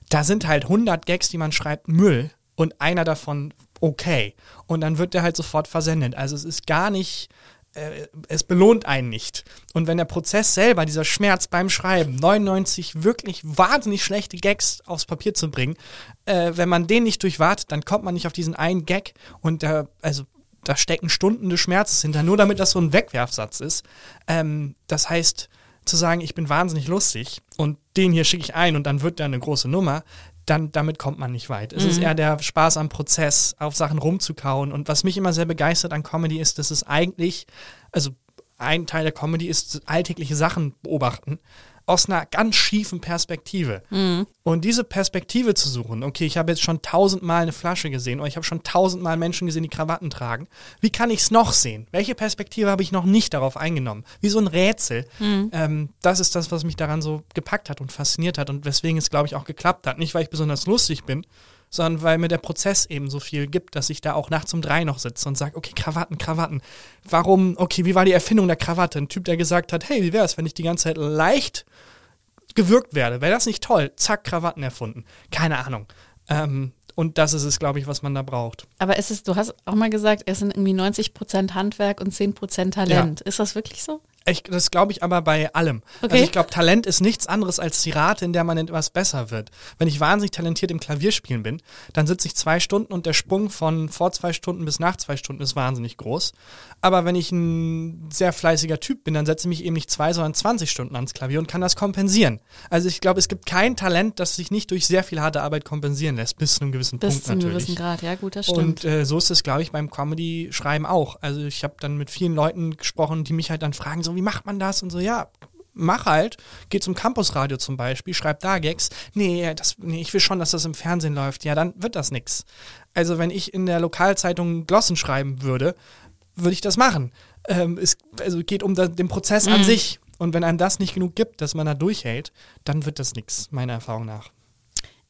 Da sind halt 100 Gags, die man schreibt, Müll und einer davon okay. Und dann wird der halt sofort versendet. Also es ist gar nicht äh, es belohnt einen nicht. Und wenn der Prozess selber, dieser Schmerz beim Schreiben, 99 wirklich wahnsinnig schlechte Gags aufs Papier zu bringen, äh, wenn man den nicht durchwartet, dann kommt man nicht auf diesen einen Gag und da, also da stecken Stunden des Schmerzes hinter, nur damit das so ein Wegwerfsatz ist. Ähm, das heißt, zu sagen, ich bin wahnsinnig lustig und den hier schicke ich ein und dann wird der eine große Nummer, dann damit kommt man nicht weit. Es mhm. ist eher der Spaß am Prozess, auf Sachen rumzukauen. Und was mich immer sehr begeistert an Comedy ist, dass es eigentlich, also ein Teil der Comedy ist alltägliche Sachen beobachten aus einer ganz schiefen Perspektive. Mhm. Und diese Perspektive zu suchen, okay, ich habe jetzt schon tausendmal eine Flasche gesehen oder ich habe schon tausendmal Menschen gesehen, die Krawatten tragen. Wie kann ich es noch sehen? Welche Perspektive habe ich noch nicht darauf eingenommen? Wie so ein Rätsel. Mhm. Ähm, das ist das, was mich daran so gepackt hat und fasziniert hat und weswegen es, glaube ich, auch geklappt hat. Nicht, weil ich besonders lustig bin, sondern weil mir der Prozess eben so viel gibt, dass ich da auch nachts um drei noch sitze und sage, okay, Krawatten, Krawatten. Warum, okay, wie war die Erfindung der Krawatte? Ein Typ, der gesagt hat, hey, wie wäre es, wenn ich die ganze Zeit leicht gewürgt werde? Wäre das nicht toll? Zack, Krawatten erfunden. Keine Ahnung. Ähm, und das ist es, glaube ich, was man da braucht. Aber ist es, du hast auch mal gesagt, es sind irgendwie 90 Prozent Handwerk und 10 Prozent Talent. Ja. Ist das wirklich so? Ich, das glaube ich aber bei allem. Okay. Also ich glaube, Talent ist nichts anderes als die Rate, in der man etwas besser wird. Wenn ich wahnsinnig talentiert im Klavierspielen bin, dann sitze ich zwei Stunden und der Sprung von vor zwei Stunden bis nach zwei Stunden ist wahnsinnig groß. Aber wenn ich ein sehr fleißiger Typ bin, dann setze ich mich eben nicht zwei, sondern 20 Stunden ans Klavier und kann das kompensieren. Also ich glaube, es gibt kein Talent, das sich nicht durch sehr viel harte Arbeit kompensieren lässt, bis zu einem gewissen bis Punkt natürlich. Bis zu einem gewissen Grad, ja gut, das stimmt. Und äh, so ist es, glaube ich, beim Comedy-Schreiben auch. Also ich habe dann mit vielen Leuten gesprochen, die mich halt dann fragen, so wie macht man das? Und so, ja, mach halt, geh zum Campusradio zum Beispiel, schreib da Gags. Nee, das, nee, ich will schon, dass das im Fernsehen läuft. Ja, dann wird das nix. Also wenn ich in der Lokalzeitung Glossen schreiben würde, würde ich das machen. Ähm, es also geht um da, den Prozess mhm. an sich. Und wenn einem das nicht genug gibt, dass man da durchhält, dann wird das nichts, meiner Erfahrung nach.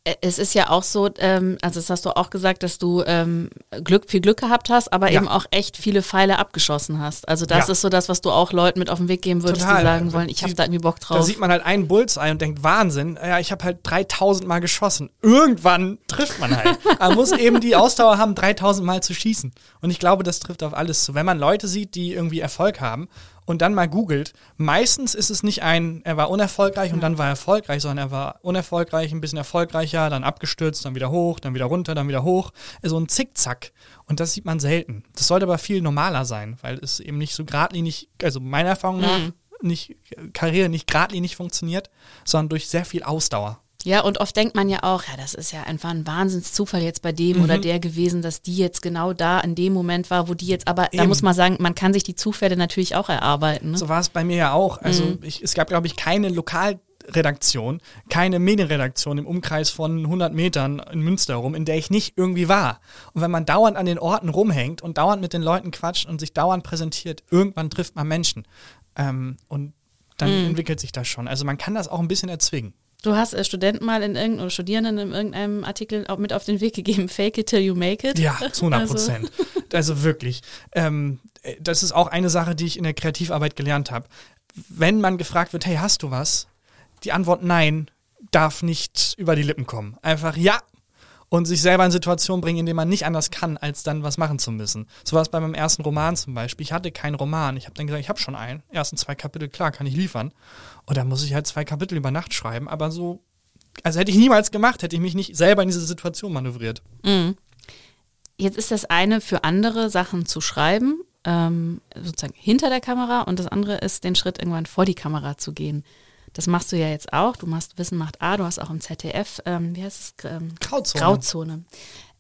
Äh, es ist ja auch so, ähm, also das hast du auch gesagt, dass du ähm, Glück, viel Glück gehabt hast, aber ja. eben auch echt viele Pfeile abgeschossen hast. Also das ja. ist so das, was du auch Leuten mit auf den Weg geben würdest, Total. die sagen wollen, ich habe da irgendwie Bock drauf. Da sieht man halt einen Bullseye und denkt, Wahnsinn, ja, ich habe halt 3000 Mal geschossen. Irgendwann trifft man halt. man muss eben die Ausdauer haben, 3000 Mal zu schießen. Und ich glaube, das trifft auf alles zu. Wenn man Leute sieht, die irgendwie Erfolg haben und dann mal googelt, meistens ist es nicht ein, er war unerfolgreich und dann war er erfolgreich, sondern er war unerfolgreich, ein bisschen erfolgreicher, dann abgestürzt, dann wieder hoch, dann wieder runter, dann wieder hoch. So ein Zickzack. Und das sieht man selten. Das sollte aber viel normaler sein, weil es eben nicht so geradlinig, also meiner Erfahrung nach, mhm. nicht, Karriere nicht geradlinig funktioniert, sondern durch sehr viel Ausdauer. Ja, und oft denkt man ja auch, ja, das ist ja einfach ein Wahnsinnszufall jetzt bei dem mhm. oder der gewesen, dass die jetzt genau da in dem Moment war, wo die jetzt, aber Eben. da muss man sagen, man kann sich die Zufälle natürlich auch erarbeiten. Ne? So war es bei mir ja auch. Also mhm. ich, es gab, glaube ich, keine Lokalredaktion, keine Medienredaktion im Umkreis von 100 Metern in Münster herum, in der ich nicht irgendwie war. Und wenn man dauernd an den Orten rumhängt und dauernd mit den Leuten quatscht und sich dauernd präsentiert, irgendwann trifft man Menschen. Ähm, und dann mhm. entwickelt sich das schon. Also man kann das auch ein bisschen erzwingen. Du hast äh, Studenten mal in irgendeinem oder Studierenden in irgendeinem Artikel auch mit auf den Weg gegeben, fake it till you make it. Ja, zu 100 Prozent. Also. also. wirklich. Ähm, das ist auch eine Sache, die ich in der Kreativarbeit gelernt habe. Wenn man gefragt wird, hey, hast du was? Die Antwort nein darf nicht über die Lippen kommen. Einfach ja, und sich selber in Situationen bringen, in denen man nicht anders kann, als dann was machen zu müssen. So war es bei meinem ersten Roman zum Beispiel. Ich hatte keinen Roman. Ich habe dann gesagt, ich habe schon einen. Ersten zwei Kapitel, klar, kann ich liefern. Und dann muss ich halt zwei Kapitel über Nacht schreiben. Aber so, also hätte ich niemals gemacht, hätte ich mich nicht selber in diese Situation manövriert. Mhm. Jetzt ist das eine für andere Sachen zu schreiben, ähm, sozusagen hinter der Kamera, und das andere ist, den Schritt irgendwann vor die Kamera zu gehen. Das machst du ja jetzt auch. Du machst Wissen macht A, du hast auch im ZDF, ähm, wie heißt es? Ähm, Grauzone. Grauzone.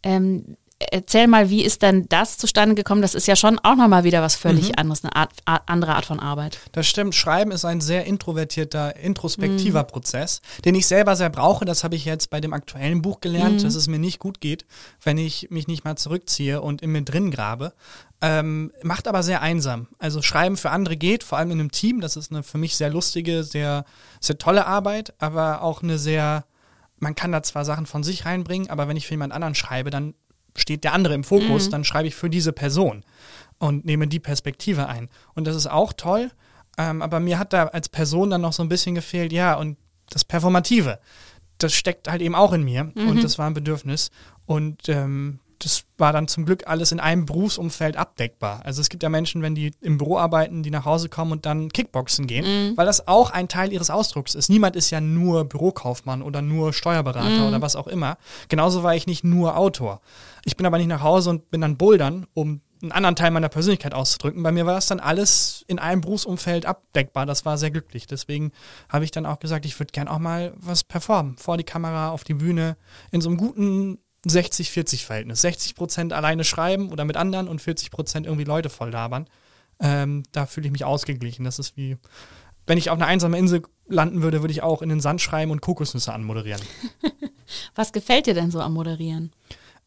Ähm, erzähl mal, wie ist denn das zustande gekommen? Das ist ja schon auch nochmal wieder was völlig mhm. anderes, eine Art, andere Art von Arbeit. Das stimmt. Schreiben ist ein sehr introvertierter, introspektiver mhm. Prozess, den ich selber sehr brauche. Das habe ich jetzt bei dem aktuellen Buch gelernt, mhm. dass es mir nicht gut geht, wenn ich mich nicht mal zurückziehe und in mir drin grabe. Ähm, macht aber sehr einsam. Also Schreiben für andere geht, vor allem in einem Team. Das ist eine für mich sehr lustige, sehr, sehr tolle Arbeit, aber auch eine sehr, man kann da zwar Sachen von sich reinbringen, aber wenn ich für jemand anderen schreibe, dann steht der andere im Fokus, mhm. dann schreibe ich für diese Person und nehme die Perspektive ein. Und das ist auch toll, ähm, aber mir hat da als Person dann noch so ein bisschen gefehlt, ja, und das Performative, das steckt halt eben auch in mir mhm. und das war ein Bedürfnis. Und ähm, das war dann zum Glück alles in einem Berufsumfeld abdeckbar. Also es gibt ja Menschen, wenn die im Büro arbeiten, die nach Hause kommen und dann Kickboxen gehen, mhm. weil das auch ein Teil ihres Ausdrucks ist. Niemand ist ja nur Bürokaufmann oder nur Steuerberater mhm. oder was auch immer. Genauso war ich nicht nur Autor. Ich bin aber nicht nach Hause und bin dann bouldern, um einen anderen Teil meiner Persönlichkeit auszudrücken. Bei mir war das dann alles in einem Berufsumfeld abdeckbar. Das war sehr glücklich. Deswegen habe ich dann auch gesagt, ich würde gern auch mal was performen. Vor die Kamera, auf die Bühne, in so einem guten 60-40-Verhältnis. 60 Prozent alleine schreiben oder mit anderen und 40 Prozent irgendwie Leute voll labern. Ähm, da fühle ich mich ausgeglichen. Das ist wie, wenn ich auf einer einsamen Insel landen würde, würde ich auch in den Sand schreiben und Kokosnüsse anmoderieren. Was gefällt dir denn so am Moderieren?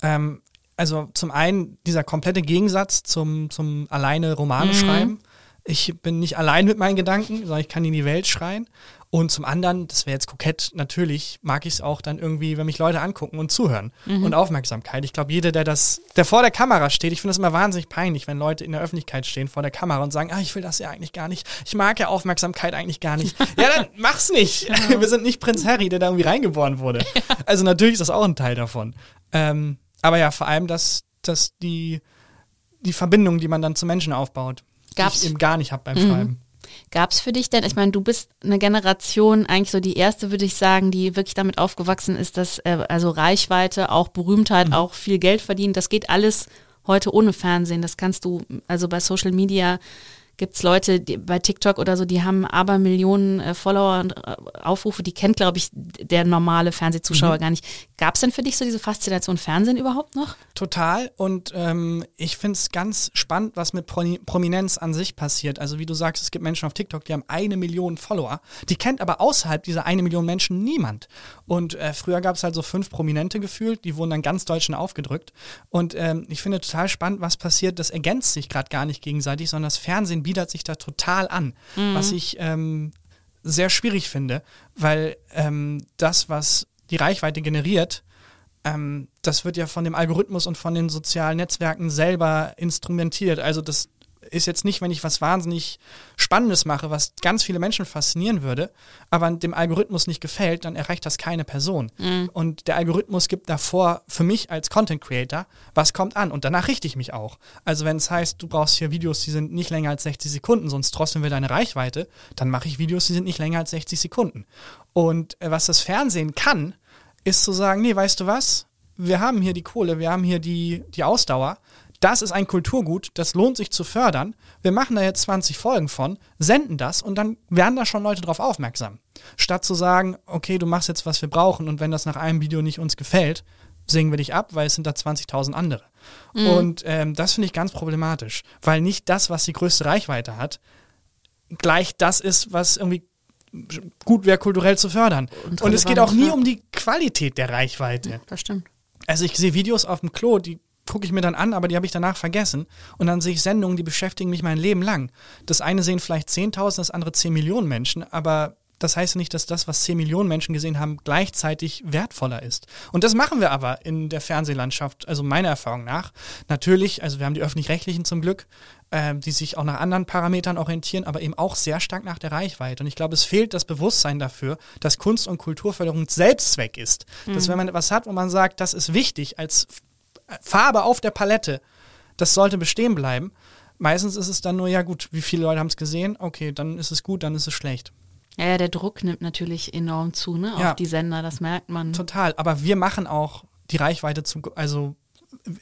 Ähm, also zum einen dieser komplette Gegensatz zum, zum alleine Romane mhm. Ich bin nicht allein mit meinen Gedanken, sondern ich kann in die Welt schreien. Und zum anderen, das wäre jetzt kokett, natürlich mag ich es auch dann irgendwie, wenn mich Leute angucken und zuhören mhm. und Aufmerksamkeit. Ich glaube, jeder, der das, der vor der Kamera steht, ich finde es immer wahnsinnig peinlich, wenn Leute in der Öffentlichkeit stehen vor der Kamera und sagen, ah, ich will das ja eigentlich gar nicht. Ich mag ja Aufmerksamkeit eigentlich gar nicht. ja, dann mach's nicht. Genau. Wir sind nicht Prinz Harry, der da irgendwie reingeboren wurde. Also natürlich ist das auch ein Teil davon. Ähm, aber ja, vor allem, dass, dass die, die Verbindung, die man dann zu Menschen aufbaut, Gab's? die ich eben gar nicht habe beim mhm. Schreiben. Gab es für dich denn, ich meine, du bist eine Generation, eigentlich so die erste, würde ich sagen, die wirklich damit aufgewachsen ist, dass äh, also Reichweite, auch Berühmtheit, mhm. auch viel Geld verdienen, das geht alles heute ohne Fernsehen. Das kannst du also bei Social Media gibt es Leute die, bei TikTok oder so, die haben aber Millionen äh, Follower und äh, Aufrufe, die kennt, glaube ich, der normale Fernsehzuschauer mhm. gar nicht. Gab es denn für dich so diese Faszination Fernsehen überhaupt noch? Total. Und ähm, ich finde es ganz spannend, was mit Pro Prominenz an sich passiert. Also wie du sagst, es gibt Menschen auf TikTok, die haben eine Million Follower. Die kennt aber außerhalb dieser eine Million Menschen niemand. Und äh, früher gab es halt so fünf Prominente gefühlt, die wurden dann ganz Deutschen aufgedrückt. Und ähm, ich finde total spannend, was passiert. Das ergänzt sich gerade gar nicht gegenseitig, sondern das Fernsehen bietet sich da total an, mhm. was ich ähm, sehr schwierig finde, weil ähm, das, was die Reichweite generiert, ähm, das wird ja von dem Algorithmus und von den sozialen Netzwerken selber instrumentiert. Also das ist jetzt nicht, wenn ich was wahnsinnig Spannendes mache, was ganz viele Menschen faszinieren würde, aber dem Algorithmus nicht gefällt, dann erreicht das keine Person. Mhm. Und der Algorithmus gibt davor für mich als Content Creator, was kommt an. Und danach richte ich mich auch. Also wenn es heißt, du brauchst hier Videos, die sind nicht länger als 60 Sekunden, sonst drosseln wir deine Reichweite, dann mache ich Videos, die sind nicht länger als 60 Sekunden. Und äh, was das Fernsehen kann, ist zu sagen, nee, weißt du was? Wir haben hier die Kohle, wir haben hier die, die Ausdauer das ist ein Kulturgut, das lohnt sich zu fördern. Wir machen da jetzt 20 Folgen von, senden das und dann werden da schon Leute drauf aufmerksam. Statt zu sagen, okay, du machst jetzt, was wir brauchen und wenn das nach einem Video nicht uns gefällt, singen wir dich ab, weil es sind da 20.000 andere. Mhm. Und ähm, das finde ich ganz problematisch, weil nicht das, was die größte Reichweite hat, gleich das ist, was irgendwie gut wäre, kulturell zu fördern. Und, und es geht auch nie um die Qualität der Reichweite. Das stimmt. Also ich sehe Videos auf dem Klo, die gucke ich mir dann an, aber die habe ich danach vergessen. Und dann sehe ich Sendungen, die beschäftigen mich mein Leben lang. Das eine sehen vielleicht 10.000, das andere 10 Millionen Menschen, aber das heißt nicht, dass das, was 10 Millionen Menschen gesehen haben, gleichzeitig wertvoller ist. Und das machen wir aber in der Fernsehlandschaft, also meiner Erfahrung nach. Natürlich, also wir haben die öffentlich-rechtlichen zum Glück, äh, die sich auch nach anderen Parametern orientieren, aber eben auch sehr stark nach der Reichweite. Und ich glaube, es fehlt das Bewusstsein dafür, dass Kunst- und Kulturförderung Selbstzweck ist. Mhm. Dass wenn man etwas hat, wo man sagt, das ist wichtig als Farbe auf der Palette, das sollte bestehen bleiben. Meistens ist es dann nur, ja gut, wie viele Leute haben es gesehen? Okay, dann ist es gut, dann ist es schlecht. Ja, ja, der Druck nimmt natürlich enorm zu, ne? Ja. Auf die Sender, das merkt man. Total, aber wir machen auch die Reichweite zu, also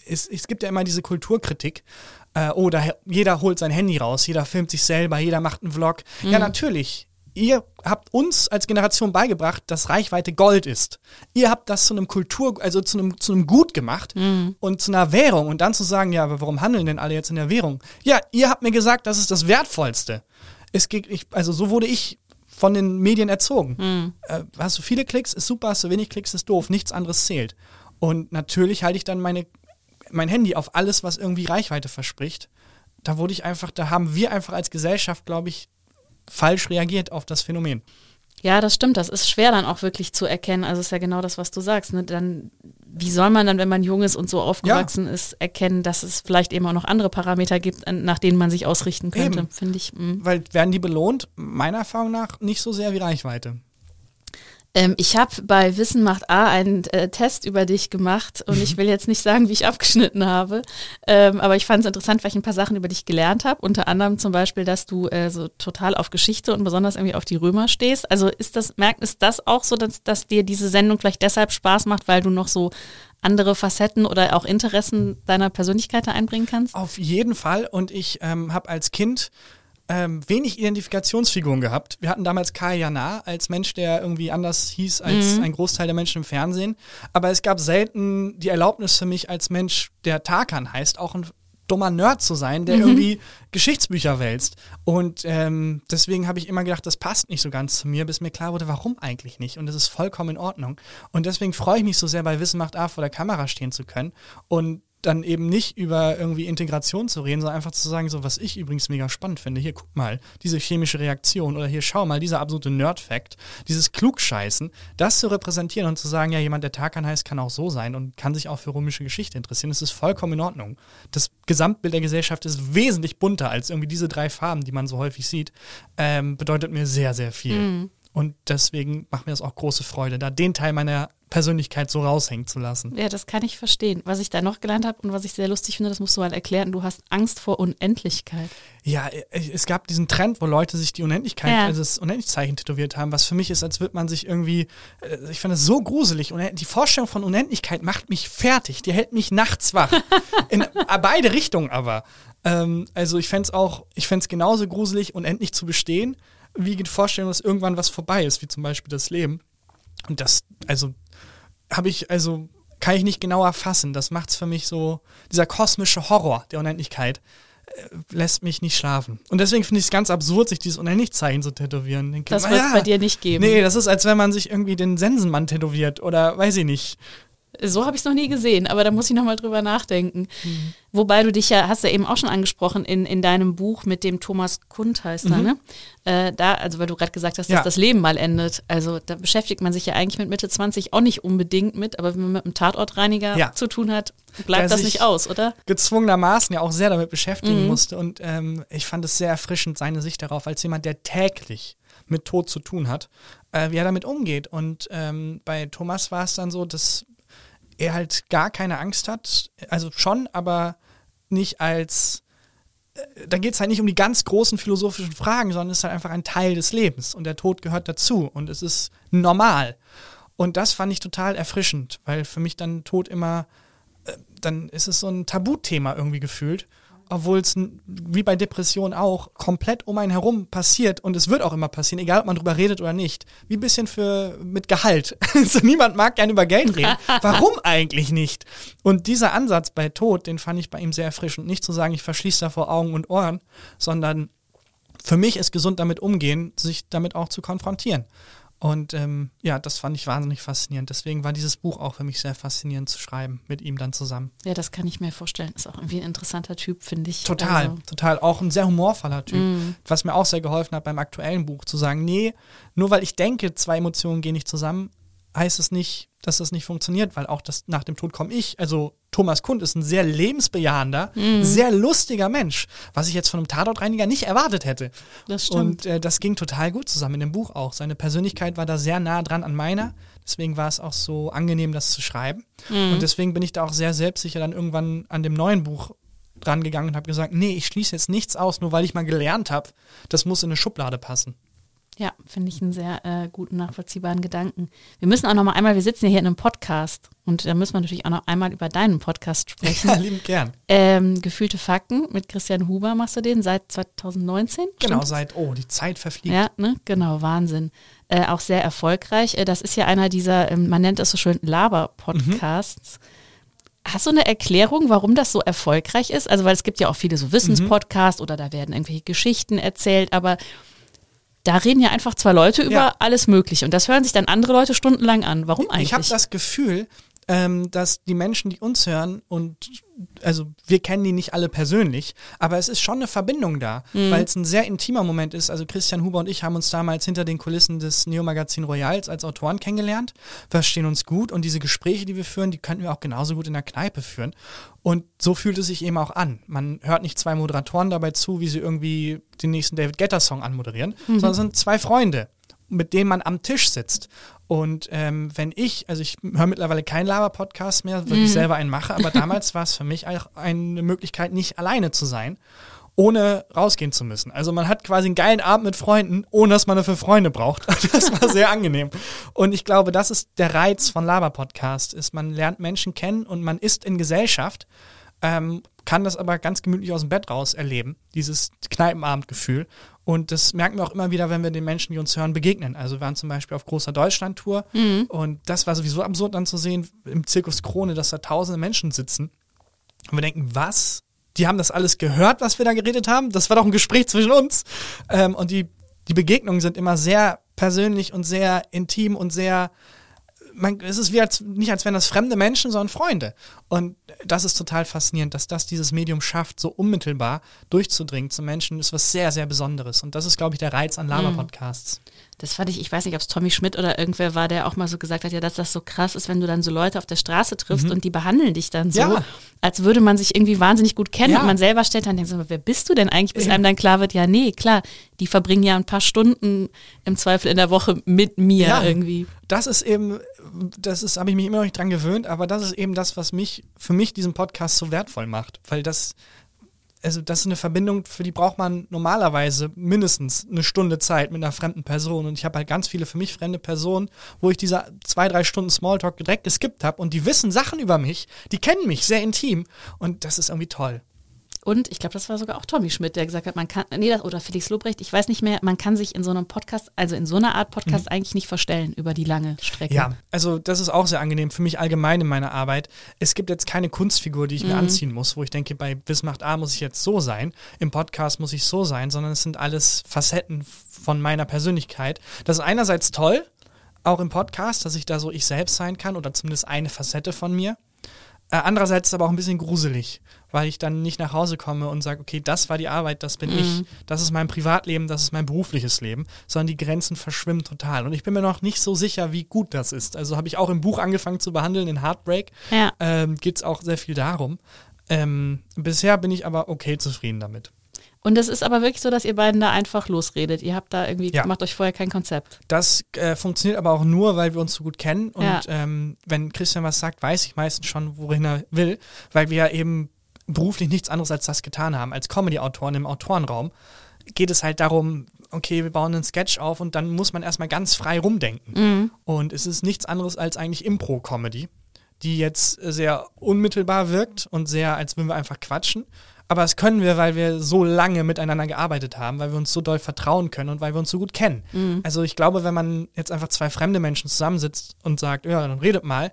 es, es gibt ja immer diese Kulturkritik. Äh, oh, da, jeder holt sein Handy raus, jeder filmt sich selber, jeder macht einen Vlog. Ja, natürlich. Ihr habt uns als Generation beigebracht, dass Reichweite Gold ist. Ihr habt das zu einem Kultur, also zu einem, zu einem Gut gemacht und zu einer Währung. Und dann zu sagen, ja, aber warum handeln denn alle jetzt in der Währung? Ja, ihr habt mir gesagt, das ist das Wertvollste. Es geht, ich, also so wurde ich von den Medien erzogen. Äh, hast du viele Klicks, ist super, hast du wenig Klicks, ist doof, nichts anderes zählt. Und natürlich halte ich dann meine, mein Handy auf alles, was irgendwie Reichweite verspricht. Da wurde ich einfach, da haben wir einfach als Gesellschaft, glaube ich, falsch reagiert auf das Phänomen. Ja, das stimmt. Das ist schwer dann auch wirklich zu erkennen. Also ist ja genau das, was du sagst. Ne? Dann, wie soll man dann, wenn man jung ist und so aufgewachsen ist, erkennen, dass es vielleicht eben auch noch andere Parameter gibt, nach denen man sich ausrichten könnte, finde ich. mm. Weil werden die belohnt? Meiner Erfahrung nach nicht so sehr wie Reichweite. Ähm, ich habe bei Wissen macht A einen äh, Test über dich gemacht und ich will jetzt nicht sagen, wie ich abgeschnitten habe, ähm, aber ich fand es interessant, weil ich ein paar Sachen über dich gelernt habe. Unter anderem zum Beispiel, dass du äh, so total auf Geschichte und besonders irgendwie auf die Römer stehst. Also ist das, merkt, ist das auch so, dass, dass dir diese Sendung vielleicht deshalb Spaß macht, weil du noch so andere Facetten oder auch Interessen deiner Persönlichkeit da einbringen kannst? Auf jeden Fall. Und ich ähm, habe als Kind ähm, wenig Identifikationsfiguren gehabt. Wir hatten damals Kai Jana als Mensch, der irgendwie anders hieß als ein Großteil der Menschen im Fernsehen. Aber es gab selten die Erlaubnis für mich als Mensch, der Tarkan heißt, auch ein dummer Nerd zu sein, der irgendwie Geschichtsbücher wälzt. Und ähm, deswegen habe ich immer gedacht, das passt nicht so ganz zu mir, bis mir klar wurde, warum eigentlich nicht. Und das ist vollkommen in Ordnung. Und deswegen freue ich mich so sehr, bei Wissen macht A vor der Kamera stehen zu können und dann eben nicht über irgendwie Integration zu reden, sondern einfach zu sagen, so was ich übrigens mega spannend finde. Hier, guck mal, diese chemische Reaktion oder hier, schau mal, dieser absolute Nerd-Fact, dieses Klugscheißen, das zu repräsentieren und zu sagen, ja, jemand, der Tarkan heißt, kann auch so sein und kann sich auch für römische Geschichte interessieren. Das ist vollkommen in Ordnung. Das Gesamtbild der Gesellschaft ist wesentlich bunter als irgendwie diese drei Farben, die man so häufig sieht. Ähm, bedeutet mir sehr, sehr viel. Und deswegen macht mir das auch große Freude, da den Teil meiner Persönlichkeit so raushängen zu lassen. Ja, das kann ich verstehen. Was ich da noch gelernt habe und was ich sehr lustig finde, das musst du halt erklären, du hast Angst vor Unendlichkeit. Ja, äh, es gab diesen Trend, wo Leute sich die Unendlichkeit, Ja. also das Unendlichkeitszeichen tätowiert haben, was für mich ist, als würde man sich irgendwie, äh, ich fand das so gruselig. Und die Vorstellung von Unendlichkeit macht mich fertig. Die hält mich nachts wach. In beide Richtungen aber. Ähm, also ich fände es auch, ich fände es genauso gruselig, unendlich zu bestehen, wie die Vorstellung, dass irgendwann was vorbei ist, wie zum Beispiel das Leben. Und das, also, habe ich, also, kann ich nicht genauer fassen. Das macht's für mich so, dieser kosmische Horror der Unendlichkeit äh, lässt mich nicht schlafen. Und deswegen finde ich es ganz absurd, sich dieses Unendlichzeichen zu tätowieren. Denke, Das wird es ja, bei dir nicht geben. Nee, das ist, als wenn man sich irgendwie den Sensenmann tätowiert oder weiß ich nicht. So habe ich es noch nie gesehen, aber da muss ich nochmal drüber nachdenken. Mhm. Wobei du dich ja, hast ja eben auch schon angesprochen, in, in deinem Buch mit dem Thomas Kund heißt er, ne? Äh, da, also weil du gerade gesagt hast, dass Mhm. Ja. das Leben mal endet. Also da beschäftigt man sich ja eigentlich mit Mitte 20 auch nicht unbedingt mit, aber wenn man mit einem Tatortreiniger Ja. zu tun hat, Der bleibt das sich- nicht aus, oder? gezwungenermaßen ja auch sehr damit beschäftigen musste. Und ähm, ich fand es sehr erfrischend, seine Sicht darauf, als jemand, der täglich mit Tod zu tun hat, äh, wie er damit umgeht. Und ähm, bei Thomas war es dann so, dass er halt gar keine Angst hat. Also schon, aber nicht als. äh, Da geht es halt nicht um die ganz großen philosophischen Fragen, sondern es ist halt einfach ein Teil des Lebens und der Tod gehört dazu und es ist normal. Und das fand ich total erfrischend, weil für mich dann Tod immer dann ist es so ein Tabuthema irgendwie gefühlt. Obwohl es wie bei Depressionen auch komplett um einen herum passiert und es wird auch immer passieren, egal ob man drüber redet oder nicht. Wie ein bisschen für mit Gehalt. so, niemand mag gerne über Geld reden. Warum eigentlich nicht? Und dieser Ansatz bei Tod, den fand ich bei ihm sehr erfrischend. Nicht zu sagen, ich verschließe davor Augen und Ohren, sondern für mich ist gesund damit umgehen, sich damit auch zu konfrontieren. Und ähm, ja, das fand ich wahnsinnig faszinierend. Deswegen war dieses Buch auch für mich sehr faszinierend zu schreiben, mit ihm dann zusammen. Ja, das kann ich mir vorstellen. Ist auch irgendwie ein interessanter Typ, finde ich. Total, Also, total. Auch ein sehr humorvoller Typ. Mhm. Was mir auch sehr geholfen hat beim aktuellen Buch, zu sagen, nee, nur weil ich denke, zwei Emotionen gehen nicht zusammen, heißt es nicht, dass das nicht funktioniert, weil auch das nach dem Tod komme ich, also Thomas Kund ist ein sehr lebensbejahender, Mhm. sehr lustiger Mensch, was ich jetzt von einem Tatortreiniger nicht erwartet hätte. Das stimmt. Und äh, das ging total gut zusammen in dem Buch auch. Seine Persönlichkeit war da sehr nah dran an meiner. Deswegen war es auch so angenehm, das zu schreiben. Mhm. Und deswegen bin ich da auch sehr selbstsicher dann irgendwann an dem neuen Buch dran gegangen und habe gesagt, nee, ich schließe jetzt nichts aus, nur weil ich mal gelernt habe, das muss in eine Schublade passen. Ja, finde ich einen sehr äh, guten, nachvollziehbaren Gedanken. Wir müssen auch noch mal einmal, wir sitzen ja hier in einem Podcast und da müssen wir natürlich auch noch einmal über deinen Podcast sprechen. Ja, liebend gern. ähm, Gefühlte Fakten mit Christian Huber machst du den seit 2019? Genau, seit, oh, die Zeit verfliegt. Ja, ne? genau, Wahnsinn. Äh, auch sehr erfolgreich. Äh, das ist ja einer dieser, ähm, man nennt es so schön Laber-Podcasts. Hast du eine Erklärung, warum das so erfolgreich ist? Also, weil es gibt ja auch viele so Wissenspodcasts oder da werden irgendwelche Geschichten erzählt, aber da reden ja einfach zwei Leute über Ja. alles Mögliche und das hören sich dann andere Leute stundenlang an. Warum eigentlich? Ich habe das Gefühl, ähm, dass die Menschen, die uns hören, und also wir kennen die nicht alle persönlich, aber es ist schon eine Verbindung da, weil es ein sehr intimer Moment ist. Also Christian Huber und ich haben uns damals hinter den Kulissen des Neo-Magazin Royals als Autoren kennengelernt, verstehen uns gut und diese Gespräche, die wir führen, die könnten wir auch genauso gut in der Kneipe führen. Und so fühlt es sich eben auch an. Man hört nicht zwei Moderatoren dabei zu, wie sie irgendwie den nächsten David Guetta-Song anmoderieren, sondern es sind zwei Freunde mit denen man am Tisch sitzt. Und ähm, wenn ich, also ich höre mittlerweile keinen Laber-Podcast mehr, weil ich selber einen mache, aber damals war es für mich auch eine Möglichkeit, nicht alleine zu sein, ohne rausgehen zu müssen. Also man hat quasi einen geilen Abend mit Freunden, ohne dass man dafür Freunde braucht. Das war sehr angenehm. Und ich glaube, das ist der Reiz von Laber-Podcast, ist, man lernt Menschen kennen und man ist in Gesellschaft, ähm, kann das aber ganz gemütlich aus dem Bett raus erleben, dieses Kneipenabendgefühl. Und das merken wir auch immer wieder, wenn wir den Menschen, die uns hören, begegnen. Also wir waren zum Beispiel auf großer Deutschland-Tour und das war sowieso absurd dann zu sehen im Zirkus Krone, dass da tausende Menschen sitzen. Und wir denken, was? Die haben das alles gehört, was wir da geredet haben? Das war doch ein Gespräch zwischen uns. Ähm, und die, die Begegnungen sind immer sehr persönlich und sehr intim und sehr man, es ist wie als, nicht als wären das fremde Menschen, sondern Freunde. Und das ist total faszinierend, dass das dieses Medium schafft, so unmittelbar durchzudringen zu Menschen, ist was sehr, sehr Besonderes. Und das ist, glaube ich, der Reiz an Lama-Podcasts. Das fand ich, ich weiß nicht, ob es Tommy Schmidt oder irgendwer war, der auch mal so gesagt hat, ja, dass das so krass ist, wenn du dann so Leute auf der Straße triffst und die behandeln dich dann so, Mhm. Ja. als würde man sich irgendwie wahnsinnig gut kennen Ja. und man selber stellt dann, denkt so, wer bist du denn eigentlich, bis einem dann klar wird, ja, nee, klar, die verbringen ja ein paar Stunden im Zweifel in der Woche mit mir Ja. irgendwie. Das ist eben, das ist, habe ich mich immer noch nicht dran gewöhnt, aber das ist eben das, was mich, für mich diesen Podcast so wertvoll macht. Weil das, also das ist eine Verbindung, für die braucht man normalerweise mindestens eine Stunde Zeit mit einer fremden Person. Und ich habe halt ganz viele für mich fremde Personen, wo ich diese zwei, drei Stunden Smalltalk direkt geskippt habe und die wissen Sachen über mich, die kennen mich sehr intim. Und das ist irgendwie toll. Und ich glaube, das war sogar auch Tommy Schmidt, der gesagt hat, man kann, nee, das, oder Felix Lobrecht, ich weiß nicht mehr, man kann sich in so einem Podcast, also in so einer Art Podcast eigentlich nicht verstellen über die lange Strecke. Mhm. Ja, also das ist auch sehr angenehm für mich allgemein in meiner Arbeit. Es gibt jetzt keine Kunstfigur, die ich mir anziehen muss, wo ich denke, bei Bis macht A muss ich jetzt so sein, im Podcast muss ich so sein, sondern es sind alles Facetten von meiner Persönlichkeit. Das ist einerseits toll, auch im Podcast, dass ich da so ich selbst sein kann oder zumindest eine Facette von mir. Äh, andererseits ist es aber auch ein bisschen gruselig, weil ich dann nicht nach Hause komme und sage, okay, das war die Arbeit, das bin ich, das ist mein Privatleben, das ist mein berufliches Leben, sondern die Grenzen verschwimmen total. Und ich bin mir noch nicht so sicher, wie gut das ist. Also habe ich auch im Buch angefangen zu behandeln, in Heartbreak, Ja. ähm, geht es auch sehr viel darum. Ähm, bisher bin ich aber okay zufrieden damit. Und es ist aber wirklich so, dass ihr beiden da einfach losredet. Ihr habt da irgendwie, Ja. macht euch vorher kein Konzept. Das äh, funktioniert aber auch nur, weil wir uns so gut kennen. Und Ja. ähm, wenn Christian was sagt, weiß ich meistens schon, wohin er will, weil wir ja eben beruflich nichts anderes als das getan haben. Als Comedy-Autoren im Autorenraum geht es halt darum, okay, wir bauen einen Sketch auf und dann muss man erstmal ganz frei rumdenken. Und es ist nichts anderes als eigentlich Impro-Comedy, die jetzt sehr unmittelbar wirkt und sehr, als würden wir einfach quatschen. Aber das können wir, weil wir so lange miteinander gearbeitet haben, weil wir uns so doll vertrauen können und weil wir uns so gut kennen. Also ich glaube, wenn man jetzt einfach zwei fremde Menschen zusammensitzt und sagt, ja, dann redet mal,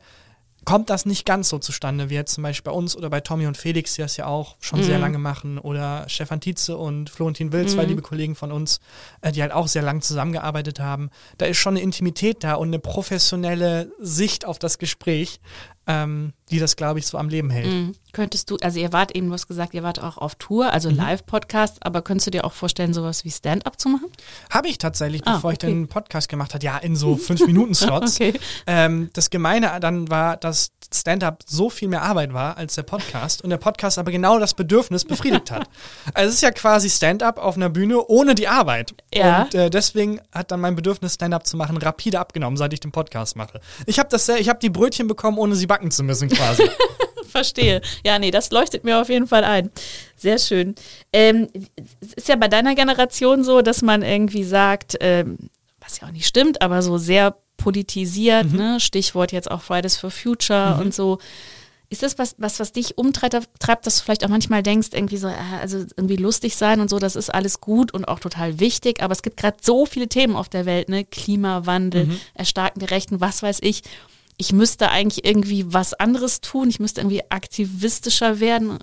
kommt das nicht ganz so zustande, wie jetzt zum Beispiel bei uns oder bei Tommy und Felix, die das ja auch schon sehr lange machen, oder Stefan Tietze und Florentin Will, zwei liebe Kollegen von uns, äh, die halt auch sehr lang zusammengearbeitet haben. Da ist schon eine Intimität da und eine professionelle Sicht auf das Gespräch, ähm, die das, glaube ich, so am Leben hält. Mhm. Könntest du, also ihr wart eben, du hast gesagt, ihr wart auch auf Tour, Mhm. also Live-Podcast, aber könntest du dir auch vorstellen, sowas wie Stand-up zu machen? Habe ich tatsächlich, Ah, bevor ich okay. den Podcast gemacht habe, ja, in so fünf Minuten Slots. Okay. Ähm, das Gemeine dann war, dass Stand-up so viel mehr Arbeit war als der Podcast und der Podcast aber genau das Bedürfnis befriedigt hat. Also es ist ja quasi Stand-up auf einer Bühne ohne die Arbeit. Ja. Und äh, deswegen hat dann mein Bedürfnis, Stand-up zu machen, rapide abgenommen, seit ich den Podcast mache. Ich habe das, ich habe die Brötchen bekommen, ohne sie backen zu müssen, quasi. Verstehe. Ja, nee, das leuchtet mir auf jeden Fall ein. Sehr schön. Ähm, es ist ja bei deiner Generation so, dass man irgendwie sagt, ähm, was ja auch nicht stimmt, aber so sehr politisiert, ne? Stichwort jetzt auch Fridays for Future und so. Ist das was, was, was dich umtreibt, treibt, dass du vielleicht auch manchmal denkst, irgendwie so, äh, also irgendwie lustig sein und so, das ist alles gut und auch total wichtig, aber es gibt gerade so viele Themen auf der Welt, ne? Klimawandel, erstarkende Rechten, was weiß ich. Ich müsste eigentlich irgendwie was anderes tun, ich müsste irgendwie aktivistischer werden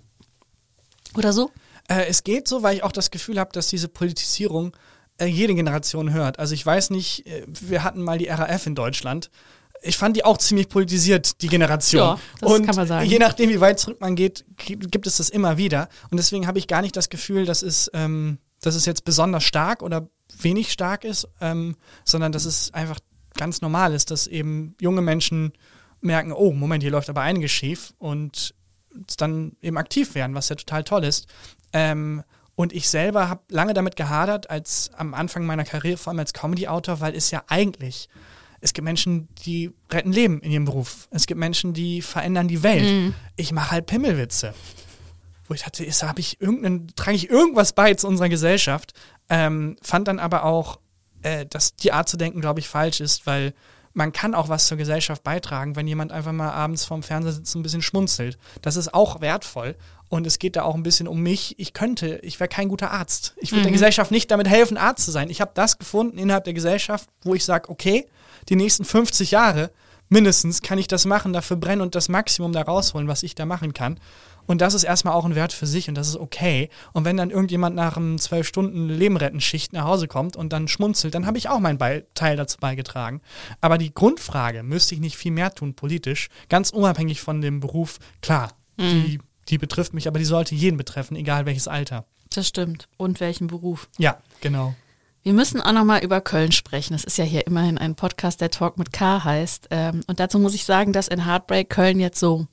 oder so. Äh, es geht so, weil ich auch das Gefühl habe, dass diese Politisierung äh, jede Generation hört. Also ich weiß nicht, äh, wir hatten mal die RAF in Deutschland. Ich fand die auch ziemlich politisiert, die Generation. Ja, das und kann man sagen. je nachdem, wie weit zurück man geht, gibt gibt es das immer wieder. Und deswegen habe ich gar nicht das Gefühl, dass es, ähm, dass es jetzt besonders stark oder wenig stark ist, ähm, sondern dass es einfach ganz normal ist, dass eben junge Menschen merken, oh, Moment, hier läuft aber einiges schief und dann eben aktiv werden, was ja total toll ist. Ähm, und ich selber habe lange damit gehadert, als am Anfang meiner Karriere, vor allem als Comedy-Autor, weil es ja eigentlich, es gibt Menschen, die retten Leben in ihrem Beruf. Es gibt Menschen, die verändern die Welt. Ich mache halt Pimmelwitze. Wo ich dachte, ist, habe ich irgendeinen, trage ich irgendwas bei zu unserer Gesellschaft. Ähm, fand dann aber auch, äh, dass die Art zu denken, glaube ich, falsch ist, weil man kann auch was zur Gesellschaft beitragen, wenn jemand einfach mal abends vorm Fernseher sitzt und ein bisschen schmunzelt. Das ist auch wertvoll. Und es geht da auch ein bisschen um mich. Ich könnte, ich wäre kein guter Arzt. Ich würde der Gesellschaft nicht damit helfen, Arzt zu sein. Ich habe das gefunden innerhalb der Gesellschaft, wo ich sage, okay, die nächsten 50 Jahre mindestens kann ich das machen, dafür brennen und das Maximum da rausholen, was ich da machen kann. Und das ist erstmal auch ein Wert für sich und das ist okay. Und wenn dann irgendjemand nach einem zwölf Stunden Leben retten Schicht nach Hause kommt und dann schmunzelt, dann habe ich auch meinen Be Teil dazu beigetragen. Aber die Grundfrage, müsste ich nicht viel mehr tun politisch, ganz unabhängig von dem Beruf, klar, die, die betrifft mich, aber die sollte jeden betreffen, egal welches Alter. Das stimmt. Und welchen Beruf? Ja, genau. Wir müssen auch noch mal über Köln sprechen. Das ist ja hier immerhin ein Podcast, der Talk mit K heißt. Ähm, Und dazu muss ich sagen, dass in Heartbreak Köln jetzt so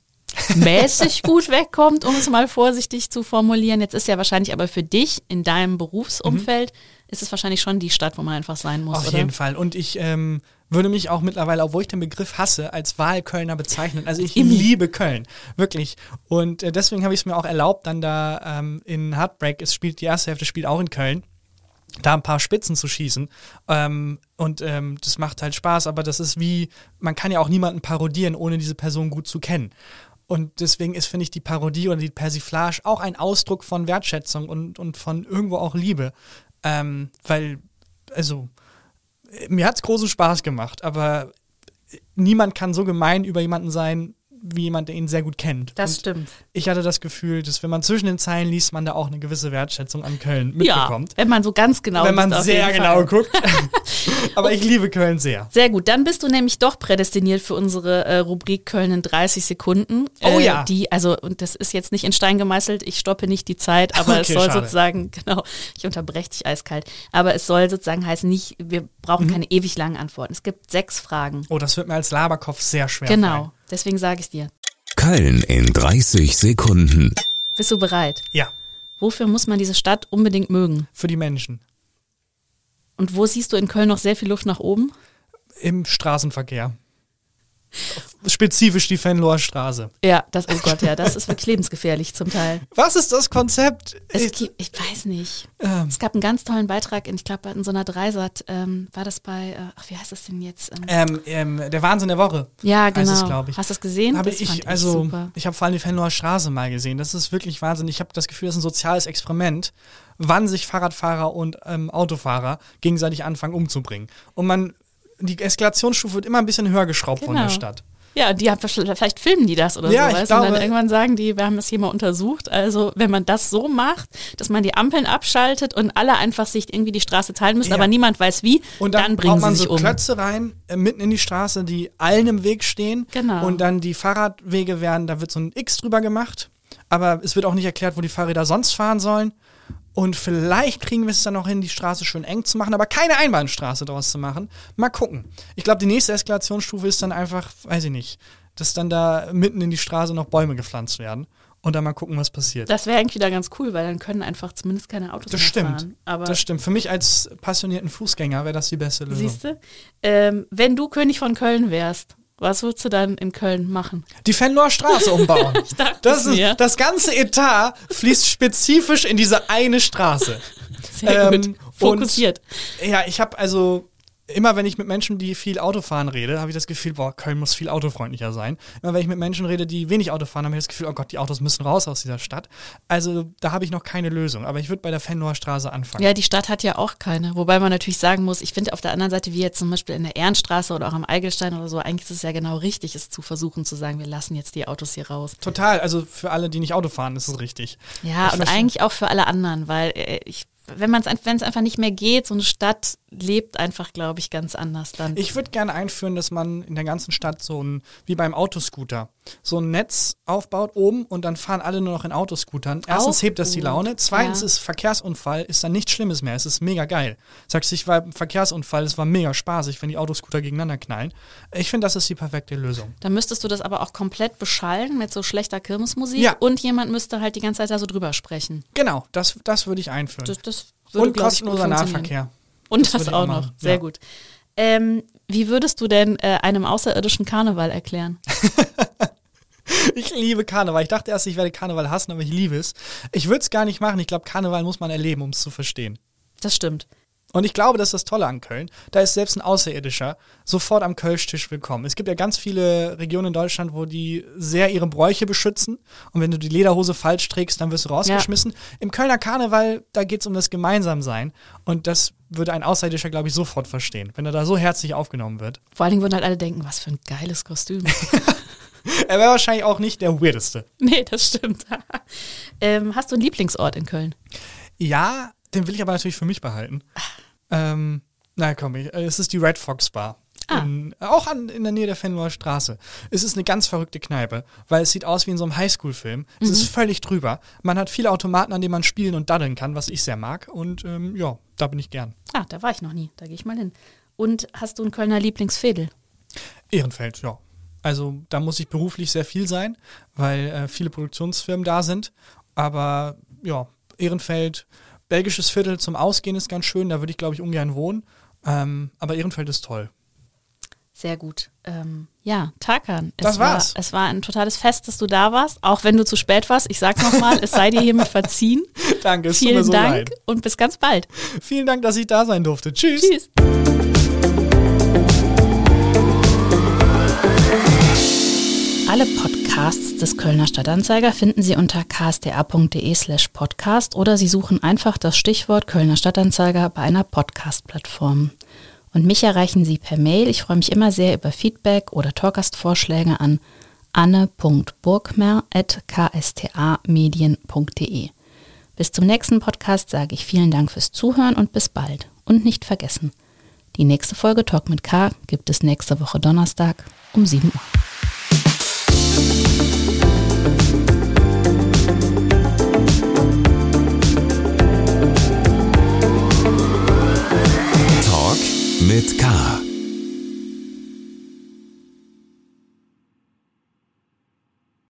mäßig gut wegkommt, um es mal vorsichtig zu formulieren. Jetzt ist ja wahrscheinlich aber für dich in deinem Berufsumfeld ist es wahrscheinlich schon die Stadt, wo man einfach sein muss, Auf oder? jeden Fall. Und ich ähm, würde mich auch mittlerweile, obwohl ich den Begriff hasse, als Wahlkölner bezeichnen. Also ich liebe Köln, wirklich. Und äh, deswegen habe ich es mir auch erlaubt, dann da ähm, in Heartbreak, es spielt die erste Hälfte spielt auch in Köln, da ein paar Spitzen zu schießen. Ähm, und ähm, das macht halt Spaß, aber das ist wie, man kann ja auch niemanden parodieren, ohne diese Person gut zu kennen. Und deswegen ist, finde ich, die Parodie oder die Persiflage auch ein Ausdruck von Wertschätzung und, und von irgendwo auch Liebe. Ähm, weil, also, mir hat es großen Spaß gemacht, aber niemand kann so gemein über jemanden sein, wie jemand, der ihn sehr gut kennt. Das Und stimmt. Ich hatte das Gefühl, dass wenn man zwischen den Zeilen liest, man da auch eine gewisse Wertschätzung an Köln Ja, mitbekommt. wenn man so ganz genau wenn man sehr genau guckt. Aber ich liebe Köln sehr. Sehr gut, dann bist du nämlich doch prädestiniert für unsere äh, Rubrik Köln in 30 Sekunden. Oh äh, ja. Die, also, und das ist jetzt nicht in Stein gemeißelt, ich stoppe nicht die Zeit, aber es Okay, soll schade. sozusagen, genau, ich unterbreche dich eiskalt, aber es soll sozusagen heißen, nicht, wir Mhm. brauchen keine ewig langen Antworten. Es gibt sechs Fragen. Oh, das wird mir als Laberkopf sehr schwer Genau, fallen. deswegen sage ich dir. Köln in 30 Sekunden. Bist du bereit? Ja, Wofür muss man diese Stadt unbedingt mögen? für die Menschen. Und wo siehst du in Köln noch sehr viel Luft nach oben? Im Straßenverkehr. Spezifisch die Fenloher Straße. Ja, das, oh Gott, ja, das ist wirklich lebensgefährlich zum Teil. Was ist das Konzept? Es Ich- gibt, ich weiß nicht. Ähm. Es gab einen ganz tollen Beitrag, in, ich glaube, in so einer Dreisat, ähm, war das bei, äh, ach, wie heißt das denn jetzt? Ähm, ähm, ähm, der Wahnsinn der Woche. ja, genau. es, ich. Hast du das gesehen? Habe das ich, fand also, super. ich habe vor allem die Fenloher Straße mal gesehen. Das ist wirklich Wahnsinn. Ich habe das Gefühl, das ist ein soziales Experiment, wann sich Fahrradfahrer und ähm, Autofahrer gegenseitig anfangen umzubringen. Und man, die Eskalationsstufe wird immer ein bisschen höher geschraubt von der Genau. Stadt. Ja, die haben vielleicht filmen die das oder Ja, so, ich weißt du? Und dann glaube- irgendwann sagen die, wir haben das hier mal untersucht. Also wenn man das so macht, dass man die Ampeln abschaltet und alle einfach sich irgendwie die Straße teilen müssen, Ja. aber niemand weiß wie, Und dann, dann, bringen man sie sich so um. Klötze rein, äh, mitten in die Straße, die allen im Weg stehen. Genau. Und dann die Fahrradwege werden, da wird so ein X drüber gemacht. Aber es wird auch nicht erklärt, wo die Fahrräder sonst fahren sollen. Und vielleicht kriegen wir es dann noch hin, die Straße schön eng zu machen, aber keine Einbahnstraße draus zu machen. Mal gucken. Ich glaube, die nächste Eskalationsstufe ist dann einfach, weiß ich nicht, dass dann da mitten in die Straße noch Bäume gepflanzt werden. Und dann mal gucken, was passiert. Das wäre eigentlich wieder ganz cool, weil dann können einfach zumindest keine Autos Das mehr stimmt. fahren. Aber das stimmt. Für mich als passionierten Fußgänger wäre das die beste Lösung. siehst du, ähm, wenn du König von Köln wärst, was würdest du dann in Köln machen? Die Fenloer Straße umbauen. Ich dachte das, es mir. ist, das ganze Etat fließt spezifisch in diese eine Straße. Sehr Ähm, gut. Fokussiert. Und, ja, ich habe also immer, wenn ich mit Menschen, die viel Auto fahren, rede, habe ich das Gefühl, boah, Köln muss viel autofreundlicher sein. Immer wenn ich mit Menschen rede, die wenig Auto fahren, habe ich das Gefühl, oh Gott, die Autos müssen raus aus dieser Stadt. Also da habe ich noch keine Lösung. Aber ich würde bei der Fenloer Straße anfangen. Ja, die Stadt hat ja auch keine. Wobei man natürlich sagen muss, ich finde auf der anderen Seite, wie jetzt zum Beispiel in der Ehrenstraße oder auch am Eigelstein oder so, eigentlich ist es ja genau richtig, es zu versuchen zu sagen, wir lassen jetzt die Autos hier raus. Total. Also für alle, die nicht Auto fahren, ist es richtig. Ja, Ich und eigentlich auch für alle anderen, weil äh, ich, wenn man es wenn es einfach nicht mehr geht, so eine Stadt lebt einfach, glaube ich, ganz anders dann. Ich würde gerne einführen, dass man in der ganzen Stadt so ein, wie beim Autoscooter, so ein Netz aufbaut oben und dann fahren alle nur noch in Autoscootern. Erstens Auch hebt das die Laune. Zweitens ja. ist Verkehrsunfall, ist dann nichts Schlimmes mehr. Es ist mega geil. Sagst du, ich war im Verkehrsunfall, es war mega spaßig, wenn die Autoscooter gegeneinander knallen. Ich finde, das ist die perfekte Lösung. dann müsstest du das aber auch komplett beschallen mit so schlechter Kirmesmusik Ja. und jemand müsste halt die ganze Zeit da so drüber sprechen. Genau, das, das würde ich einführen. Das, das würde, und kostenloser. Nahverkehr. Und Das das, auch noch. machen, Sehr ja. gut. Ähm, wie würdest du denn äh, einem außerirdischen Karneval erklären? Ich liebe Karneval. Ich dachte erst, ich werde Karneval hassen, aber ich liebe es. Ich würde es gar nicht machen. Ich glaube, Karneval muss man erleben, um es zu verstehen. Das stimmt. Und ich glaube, das ist das Tolle an Köln. Da ist selbst ein Außerirdischer sofort am Kölschtisch willkommen. Es gibt ja ganz viele Regionen in Deutschland, wo die sehr ihre Bräuche beschützen. Und wenn du die Lederhose falsch trägst, dann wirst du rausgeschmissen. Im Kölner Karneval, da geht es um das Gemeinsamsein. Und das würde ein Außerirdischer, glaube ich, sofort verstehen, wenn er da so herzlich aufgenommen wird. Vor allen Dingen würden halt alle denken, was für ein geiles Kostüm. Er wäre wahrscheinlich auch nicht der Weirdeste. nee, das stimmt. ähm, hast du einen Lieblingsort in Köln? Ja, den will ich aber natürlich für mich behalten. Ähm, na komm, ich, äh, es ist die Red Fox Bar. Ah. In, auch an, in der Nähe der Fenloer Straße. Es ist eine ganz verrückte Kneipe, weil es sieht aus wie in so einem Highschool-Film. Es ist völlig drüber. Man hat viele Automaten, an denen man spielen und daddeln kann, was ich sehr mag. Und ähm, ja, da bin ich gern. Ah, da war ich noch nie. Da gehe ich mal hin. Und hast du einen Kölner Lieblingsfädel? Ehrenfeld, ja. Also da muss ich beruflich sehr viel sein, weil äh, viele Produktionsfirmen da sind. Aber ja, Ehrenfeld, belgisches Viertel zum Ausgehen ist ganz schön. Da würde ich, glaube ich, ungern wohnen. Ähm, aber Ehrenfeld ist toll. Sehr gut. Ähm, ja, Tarkan. Es Das war's. War, es war ein totales Fest, dass du da warst, auch wenn du zu spät warst. Ich sag's nochmal, es sei dir hiermit verziehen. Danke, es tut Vielen mir so Dank leid. und bis ganz bald. Vielen Dank, dass ich da sein durfte. Tschüss. Tschüss. Alle Podcasts des Kölner Stadtanzeiger finden Sie unter ksta.de slash podcast oder Sie suchen einfach das Stichwort Kölner Stadtanzeiger bei einer Podcast-Plattform. Und mich erreichen Sie per Mail. Ich freue mich immer sehr über Feedback oder Talkgastvorschläge an anne.burgmer.ksta-medien.de. Bis zum nächsten Podcast sage ich vielen Dank fürs Zuhören und bis bald. Und nicht vergessen, die nächste Folge Talk mit K gibt es nächste Woche Donnerstag um 7 Uhr. Talk mit K.